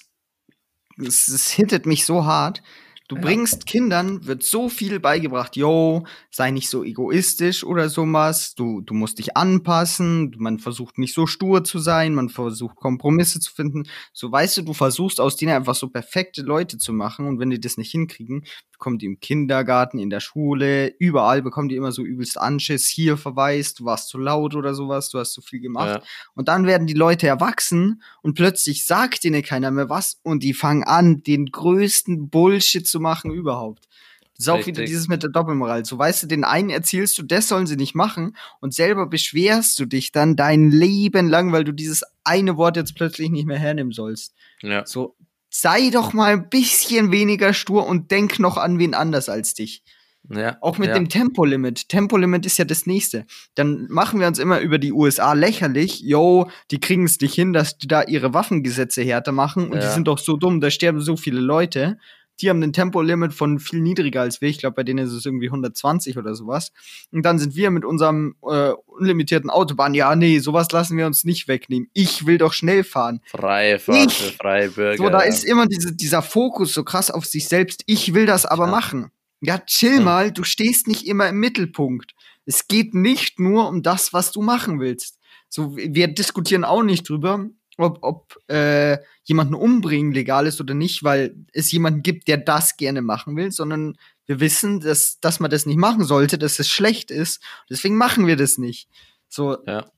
das, das hittet mich so hart, Du bringst Kindern, wird so viel beigebracht, yo, sei nicht so egoistisch oder sowas, du, du musst dich anpassen, man versucht nicht so stur zu sein, man versucht Kompromisse zu finden. So weißt du, du versuchst aus denen einfach so perfekte Leute zu machen und wenn die das nicht hinkriegen, bekommen die im Kindergarten, in der Schule, überall bekommen die immer so übelst Anschiss, hier verweist, du warst zu laut oder sowas, du hast zu viel gemacht. Ja. Und dann werden die Leute erwachsen und plötzlich sagt ihnen keiner mehr was und die fangen an, den größten Bullshit zu machen überhaupt. Das ist auch Richtig. wieder dieses mit der Doppelmoral. So weißt du, den einen erzählst du, das sollen sie nicht machen und selber beschwerst du dich dann dein Leben lang, weil du dieses eine Wort jetzt plötzlich nicht mehr hernehmen sollst. Ja. So, sei doch mal ein bisschen weniger stur und denk noch an wen anders als dich. Ja, auch mit ja. dem Tempolimit. Tempolimit ist ja das nächste. Dann machen wir uns immer über die USA lächerlich. Yo, die kriegen es nicht hin, dass die da ihre Waffengesetze härter machen und ja. die sind doch so dumm, da sterben so viele Leute die haben ein Tempolimit von viel niedriger als wir. Ich glaube, bei denen ist es irgendwie 120 oder sowas. Und dann sind wir mit unserem äh, unlimitierten Autobahn, ja, nee, sowas lassen wir uns nicht wegnehmen. Ich will doch schnell fahren. Freie Fahrt für freie Bürger. So, da ist immer diese, dieser Fokus so krass auf sich selbst. Ich will das aber ja. machen. Ja, chill ja. mal, du stehst nicht immer im Mittelpunkt. Es geht nicht nur um das, was du machen willst. So, wir diskutieren auch nicht drüber, ob, ob äh, jemanden umbringen legal ist oder nicht, weil es jemanden gibt, der das gerne machen will, sondern wir wissen, dass, dass man das nicht machen sollte, dass es schlecht ist. Deswegen machen wir das nicht. So, ja.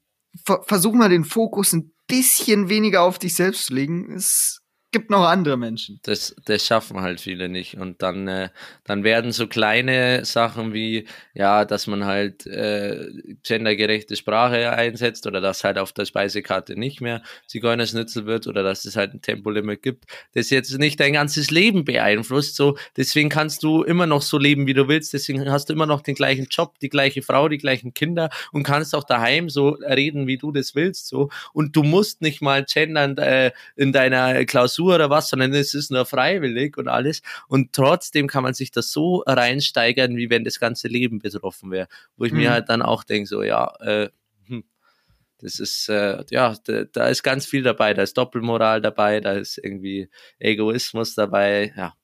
ver versuch mal den Fokus ein bisschen weniger auf dich selbst zu legen. Es gibt noch andere Menschen. Das, das schaffen halt viele nicht. Und dann, äh, dann werden so kleine Sachen wie, ja, dass man halt äh, gendergerechte Sprache einsetzt oder dass halt auf der Speisekarte nicht mehr Zigeunerschnitzel wird oder dass es halt ein Tempolimit gibt, das jetzt nicht dein ganzes Leben beeinflusst. So, deswegen kannst du immer noch so leben, wie du willst. Deswegen hast du immer noch den gleichen Job, die gleiche Frau, die gleichen Kinder und kannst auch daheim so reden, wie du das willst. So. Und du musst nicht mal gendern äh, in deiner Klausur Zensur oder was, sondern es ist nur freiwillig und alles. Und trotzdem kann man sich das so reinsteigern, wie wenn das ganze Leben betroffen wäre. Wo ich mhm. mir halt dann auch denke, so, ja, äh, hm, das ist, äh, ja, da, da ist ganz viel dabei. Da ist Doppelmoral dabei, da ist irgendwie Egoismus dabei, ja.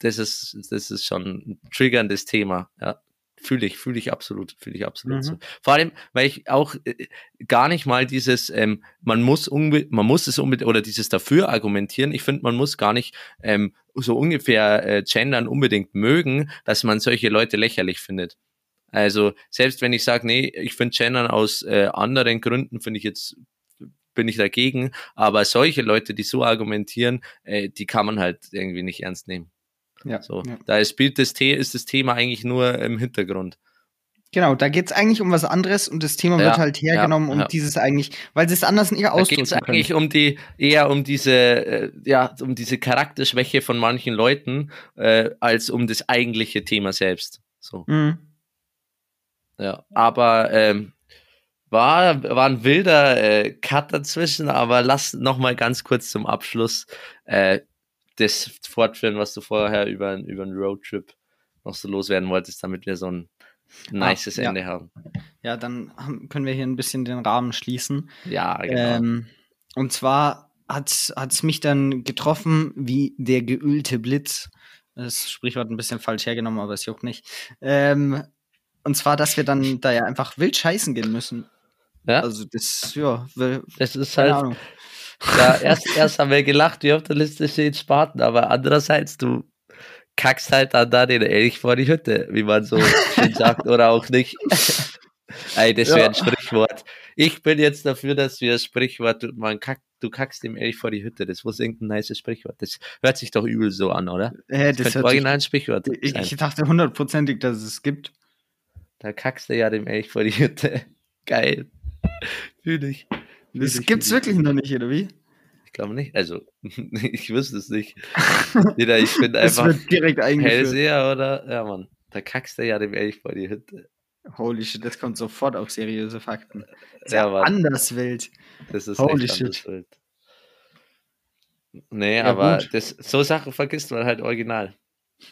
Das ist, das ist schon ein triggerndes Thema, ja. Fühle ich, fühle ich absolut, fühle ich absolut mhm. so. Vor allem, weil ich auch äh, gar nicht mal dieses, ähm, man muss man muss es unbedingt, oder dieses dafür argumentieren. Ich finde, man muss gar nicht ähm, so ungefähr äh, gendern unbedingt mögen, dass man solche Leute lächerlich findet. Also selbst wenn ich sage, nee, ich finde Gendern aus äh, anderen Gründen, finde ich jetzt bin ich dagegen, aber solche Leute, die so argumentieren, äh, die kann man halt irgendwie nicht ernst nehmen. Ja, so, ja. Da spielt das, ist das Thema eigentlich nur im Hintergrund. Genau, da geht es eigentlich um was anderes und das Thema ja, wird halt hergenommen, um dieses eigentlich, weil sie es anders nicht ausdrücken Da geht es eigentlich um die, eher um diese, äh, ja, um diese Charakterschwäche von manchen Leuten, äh, als um das eigentliche Thema selbst. So. Mhm. Ja, aber ähm, war, war ein wilder äh, Cut dazwischen, aber lass noch mal ganz kurz zum Abschluss äh, das fortführen, was du vorher über, über einen Roadtrip noch so loswerden wolltest, damit wir so ein nices ah, ja. Ende haben. Ja, dann haben, können wir hier ein bisschen den Rahmen schließen. Ja, genau. Ähm, und zwar hat es mich dann getroffen wie der geölte Blitz. Das Sprichwort ein bisschen falsch hergenommen, aber es juckt nicht. Ähm, und zwar, dass wir dann da ja einfach wild scheißen gehen müssen. Ja. Also das, ja, das ist halt, Ahnung. Ja, erst, erst haben wir gelacht, wie auf der Liste steht Spaten, aber andererseits, du kackst halt dann da den Elch vor die Hütte, wie man so schön sagt, oder auch nicht. Ey, das wäre ja. ein Sprichwort. Ich bin jetzt dafür, dass wir das Sprichwort, man kackt, du kackst dem Elch vor die Hütte. Das muss irgendein nice Sprichwort. Das hört sich doch übel so an, oder? Ja, das, das könnte original ein Sprichwort ich. Ich dachte hundertprozentig, dass es gibt. Da kackst du ja dem Elch vor die Hütte. Geil. Fühl dich. Das gibt's wirklich noch nicht, oder wie? Ich glaube nicht. Also, ich wüsste es nicht. Jeder, ich bin einfach direkt Hellseher oder, ja Mann, da kackst du ja dem Elch vor die Hütte. Holy shit, das kommt sofort auf seriöse Fakten. Das ja, ja anders wild. Das ist Holy shit. Wild. Nee, ja, aber das, so Sachen vergisst man halt original.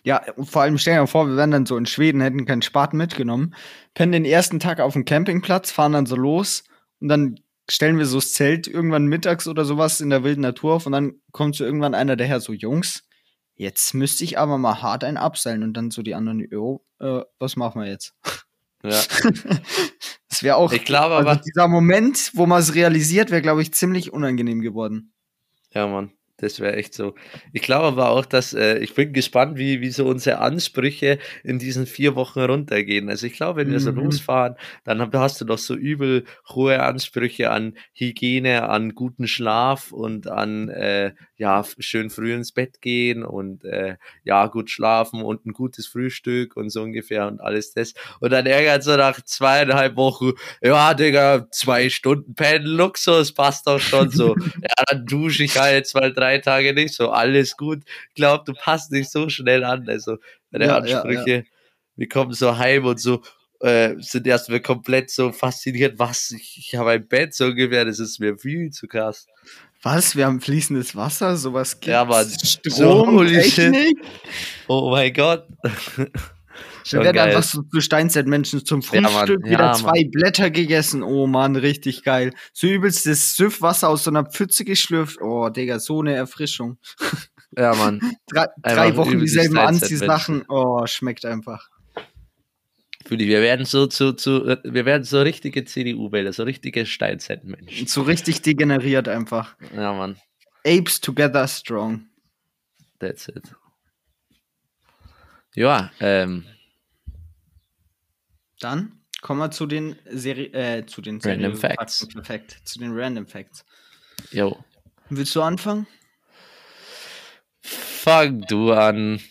Ja, und vor allem stellen wir vor, wir wären dann so in Schweden, hätten keinen Spaten mitgenommen, pennen den ersten Tag auf dem Campingplatz, fahren dann so los und dann stellen wir so das Zelt irgendwann mittags oder sowas in der wilden Natur auf und dann kommt so irgendwann einer daher, so Jungs, jetzt müsste ich aber mal hart ein abseilen und dann so die anderen, jo, äh, was machen wir jetzt? Ja. das wäre auch, ich glaube aber, also dieser Moment, wo man es realisiert, wäre, glaube ich, ziemlich unangenehm geworden. Ja, Mann. Das wäre echt so. Ich glaube aber auch, dass äh, ich bin gespannt, wie, wie so unsere Ansprüche in diesen vier Wochen runtergehen. Also ich glaube, wenn wir so mhm. losfahren, dann hast du doch so übel hohe Ansprüche an Hygiene, an guten Schlaf und an äh, ja schön früh ins Bett gehen und äh, ja gut schlafen und ein gutes Frühstück und so ungefähr und alles das. Und dann ärgert so nach zweieinhalb Wochen, ja Digga, zwei Stunden Pen Luxus passt doch schon so. ja, dann dusche ich halt zwei, drei drei Tage nicht so, alles gut. Ich glaube, du passt nicht so schnell an. Also deine ja, Ansprüche, ja, ja. wir kommen so heim und so äh, sind erstmal komplett so fasziniert, was, ich, ich habe ein Bett so ungefähr, das ist mir viel zu krass. Was? Wir haben fließendes Wasser? Sowas gibt's? Ja, man. Strom, Technik? Oh mein Gott. Wir werden einfach so zu Steinzeitmenschen zum Frühstück ja, wieder ja, zwei Mann. Blätter gegessen. Oh Mann, richtig geil. So übelst das Süffwasser aus so einer Pfütze geschlürft. Oh, Digga, so eine Erfrischung. Ja, Mann. drei, drei Wochen dieselben Anziehsachen. Oh, schmeckt einfach. Für die, wir werden so zu, zu, wir werden so richtige CDU-Wähler, so richtige Steinzeitmenschen. So richtig degeneriert einfach. Ja, Mann. Apes together strong. That's it. Ja, ähm, dann Kommen wir zu den Seri äh, zu den Random seriösen Facts. Fakten. Perfekt. Zu den Random Facts. Jo. Willst du anfangen? Fang du an.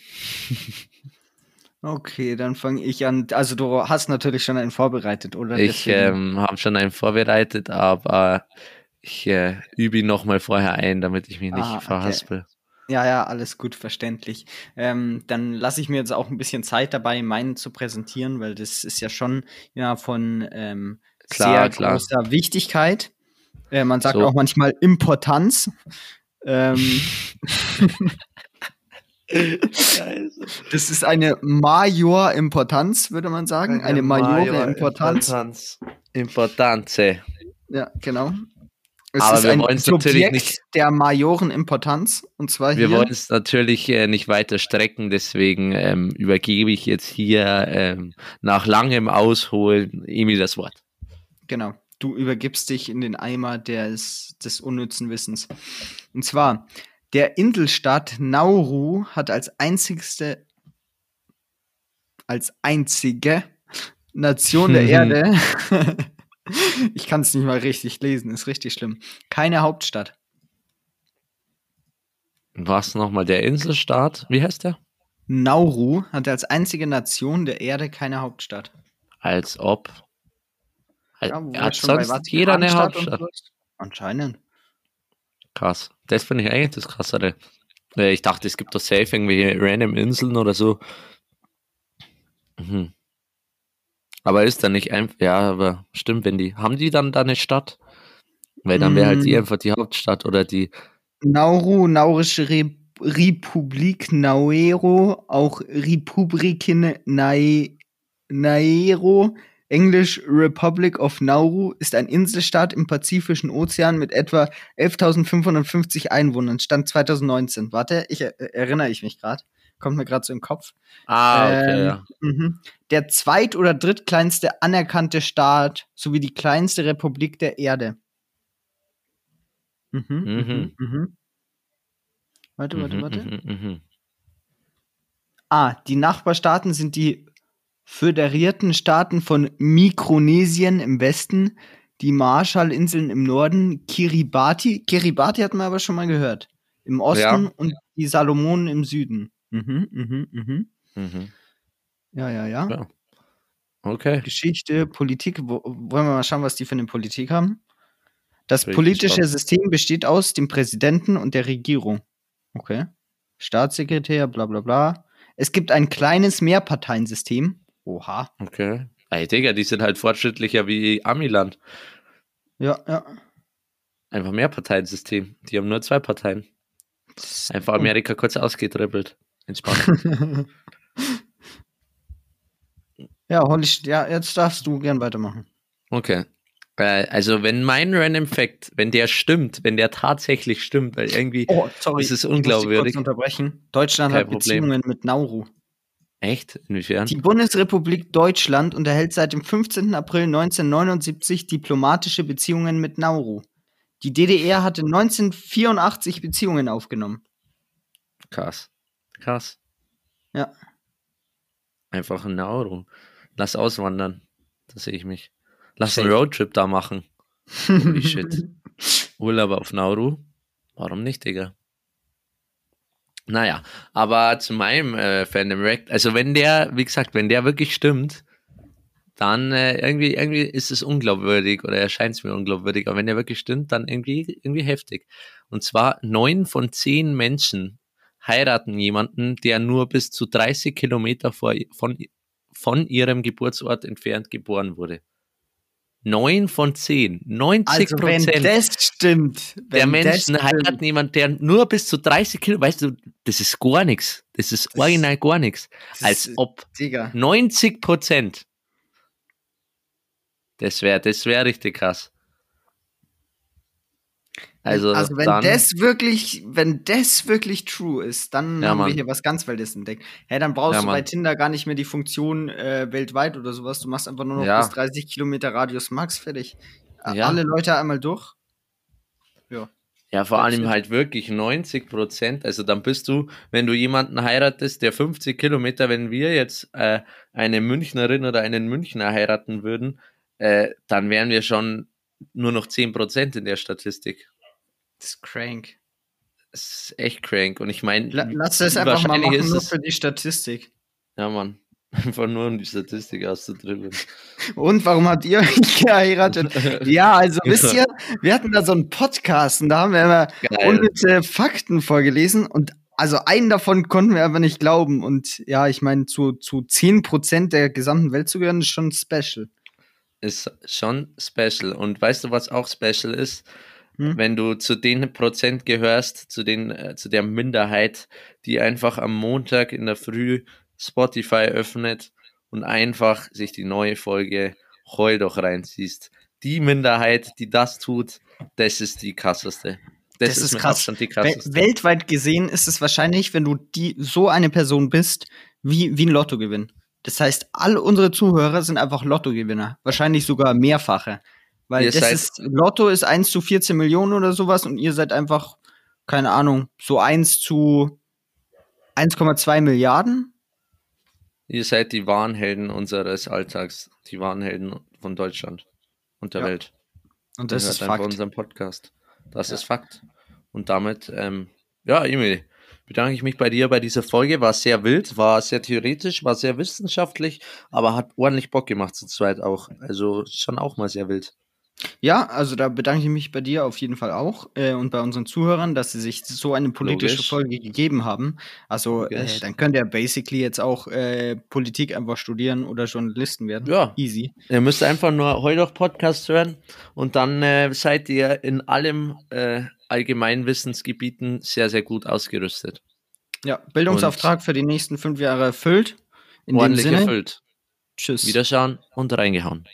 Okay, dann fange ich an. Also du hast natürlich schon einen vorbereitet, oder? Ich ähm, habe schon einen vorbereitet, aber ich äh, übe ihn nochmal vorher ein, damit ich mich nicht Ah, okay. Ja, ja, alles gut, verständlich. Ähm, dann lasse ich mir jetzt auch ein bisschen Zeit dabei, meinen zu präsentieren, weil das ist ja schon ja von ähm, Klar, sehr klar. großer Wichtigkeit. Äh, man sagt So. auch manchmal Importanz. Ähm, das ist eine Major-Importanz, würde man sagen. Eine majore Importanz. Importanz. Importanze. Ja, genau. Es Aber ist wir ein wollen's natürlich nicht- der Majorenimportanz. Und zwar Wir wollen es natürlich äh, nicht weiter strecken, deswegen ähm, übergebe ich jetzt hier ähm, nach langem Ausholen Emil das Wort. Genau. Du übergibst dich in den Eimer des, des unnützen Wissens. Und zwar, der Inselstaat Nauru hat als einzigste, als einzige Nation der. Erde, ich kann es nicht mal richtig lesen, ist richtig schlimm, keine Hauptstadt. Was nochmal der Inselstaat? Wie heißt der? Nauru hat als einzige Nation der Erde keine Hauptstadt. Als ob. Al- Ja, hat sonst jeder eine Hauptstadt? sowas- Anscheinend. Krass. Das finde ich eigentlich das Krassere. Äh, Ich dachte, es gibt doch safe irgendwelche random Inseln oder so. Mhm. Aber ist da nicht einfach, ja, aber stimmt, wenn die, haben die dann da eine Stadt? Weil dann wäre halt die Mm. einfach die Hauptstadt oder die, Nauru, Naurische Re Republik Naero, auch Republiken Nai Naero, Englisch Republic of Nauru, ist ein Inselstaat im Pazifischen Ozean mit etwa 11.550 Einwohnern. Stand 2019. Warte, ich er erinnere ich mich gerade. Kommt mir gerade so im Kopf. ah, okay, Ähm, ja. Mhm. Der zweit- oder drittkleinste anerkannte Staat sowie die kleinste Republik der Erde. Mhm, mhm. Mhm. Mhm. Warte, warte, Mhm, warte. Ah, die Nachbarstaaten sind die föderierten Staaten von Mikronesien im Westen, die Marshallinseln im Norden, Kiribati. Kiribati hat man aber schon mal gehört. Im Osten Ja. und die Salomonen im Süden. Mhm, mhm, mhm. Mhm. Ja, ja, ja. Ja. Okay. Geschichte, Politik. Wo, wollen wir mal schauen, was die für eine Politik haben? Das ich politische gespannt. System besteht aus dem Präsidenten und der Regierung. Okay. Staatssekretär, bla bla bla. Es gibt ein kleines Mehrparteiensystem. Oha. Okay. Ey, Digga, die sind halt fortschrittlicher wie Amiland. Ja, ja. Einfach mehr Parteiensystem. Die haben nur zwei Parteien. Einfach Amerika kurz ausgedribbelt. Entspannt. Ja, Holly, ja, jetzt darfst du gern weitermachen. Okay. Äh, also, wenn mein Random Fact, wenn der stimmt, wenn der tatsächlich stimmt, weil irgendwie. Oh, sorry. Ist ich muss dich unglaubwürdig. kurz unterbrechen. Deutschland Kein hat Problem. Beziehungen mit Nauru. Echt? Inwiefern? Die Bundesrepublik Deutschland unterhält seit dem 15. April 1979 diplomatische Beziehungen mit Nauru. Die DDR hatte 1984 Beziehungen aufgenommen. Krass. Krass. Ja. Einfach ein Nauru. Lass auswandern. Da sehe ich mich. Lass einen Safe. Roadtrip da machen. Holy shit. Urlaub auf Nauru? Warum nicht, Digga? Naja, aber zu meinem äh, Fandom React, also wenn der, wie gesagt, wenn der wirklich stimmt, dann äh, irgendwie, irgendwie ist es unglaubwürdig oder erscheint es mir unglaubwürdig, aber wenn der wirklich stimmt, dann irgendwie, irgendwie heftig. Und zwar neun von zehn Menschen heiraten jemanden, der nur bis zu 30 Kilometer vor, von, von ihrem Geburtsort entfernt geboren wurde. Neun von zehn. 90 Also, wenn Prozent das stimmt, der Menschen heiraten jemanden, der nur bis zu 30 Kilo, weißt du, das ist gar nichts. Das ist Das- original gar nichts. Als ob Digga. 90 Prozent. Das wäre, das wäre richtig krass. Also, also wenn dann, das wirklich, wenn das wirklich true ist, dann Ja, haben wir Mann. hier was ganz Wildes entdeckt. Hä, dann brauchst Ja, du bei Mann. Tinder gar nicht mehr die Funktion äh, weltweit oder sowas. Du machst einfach nur noch Ja. bis 30 Kilometer Radius Max fertig. Alle Leute einmal durch. ja, Ja, vor allem halt wirklich 90 Prozent. Also dann bist du, wenn du jemanden heiratest, der 50 Kilometer, wenn wir jetzt äh, eine Münchnerin oder einen Münchner heiraten würden, äh, dann wären wir schon nur noch 10 Prozent in der Statistik. Das ist crank. Das ist echt crank. Und ich meine, lass das einfach mal machen, nur für die Statistik. Ja, Mann. Einfach nur um die Statistik auszudrücken. Und warum habt ihr euch geheiratet? ja, also wisst ihr, wir hatten da so einen Podcast und da haben wir immer unnütze Fakten vorgelesen und also einen davon konnten wir einfach nicht glauben. Und ja, ich meine, zu, zu 10% der gesamten Welt zu gehören, ist schon special. Ist schon special. Und weißt du, was auch special ist? Hm? Wenn du zu den Prozent gehörst, zu, den, äh, zu der Minderheit, die einfach am Montag in der Früh Spotify öffnet und einfach sich die neue Folge Heul doch reinziehst. Die Minderheit, die das tut, das ist die krasseste. Das, das ist, ist krass. Die krasseste. Weltweit gesehen ist es wahrscheinlich, wenn du die so eine Person bist, wie, wie ein Lottogewinn. Das heißt, alle unsere Zuhörer sind einfach Lottogewinner. Wahrscheinlich sogar mehrfache. Weil ihr das ist, Lotto ist 1 zu 14 Millionen oder sowas und ihr seid einfach, keine Ahnung, so 1 zu 1,2 Milliarden Ihr seid die wahren Helden unseres Alltags, die wahren Helden von Deutschland und der ja. Welt. Und das ist Fakt. unserem Podcast. Das ja. ist Fakt. Und damit, ähm, ja, Emil, bedanke ich mich bei dir bei dieser Folge. War sehr wild, war sehr theoretisch, war sehr wissenschaftlich, aber hat ordentlich Bock gemacht zu zweit auch. Also schon auch mal sehr wild. Ja, also da bedanke ich mich bei dir auf jeden Fall auch äh, und bei unseren Zuhörern, dass sie sich so eine politische Logisch. Folge gegeben haben. Also äh, dann könnt ihr basically jetzt auch äh, Politik einfach studieren oder Journalisten werden. Ja. Easy. Ihr müsst einfach nur heute noch Podcast hören und dann äh, seid ihr in allem äh, Allgemeinwissensgebieten sehr, sehr gut ausgerüstet. Ja, Bildungsauftrag und für die nächsten fünf Jahre erfüllt. In ordentlich dem Sinne. erfüllt. Tschüss. Wiederschauen und reingehauen.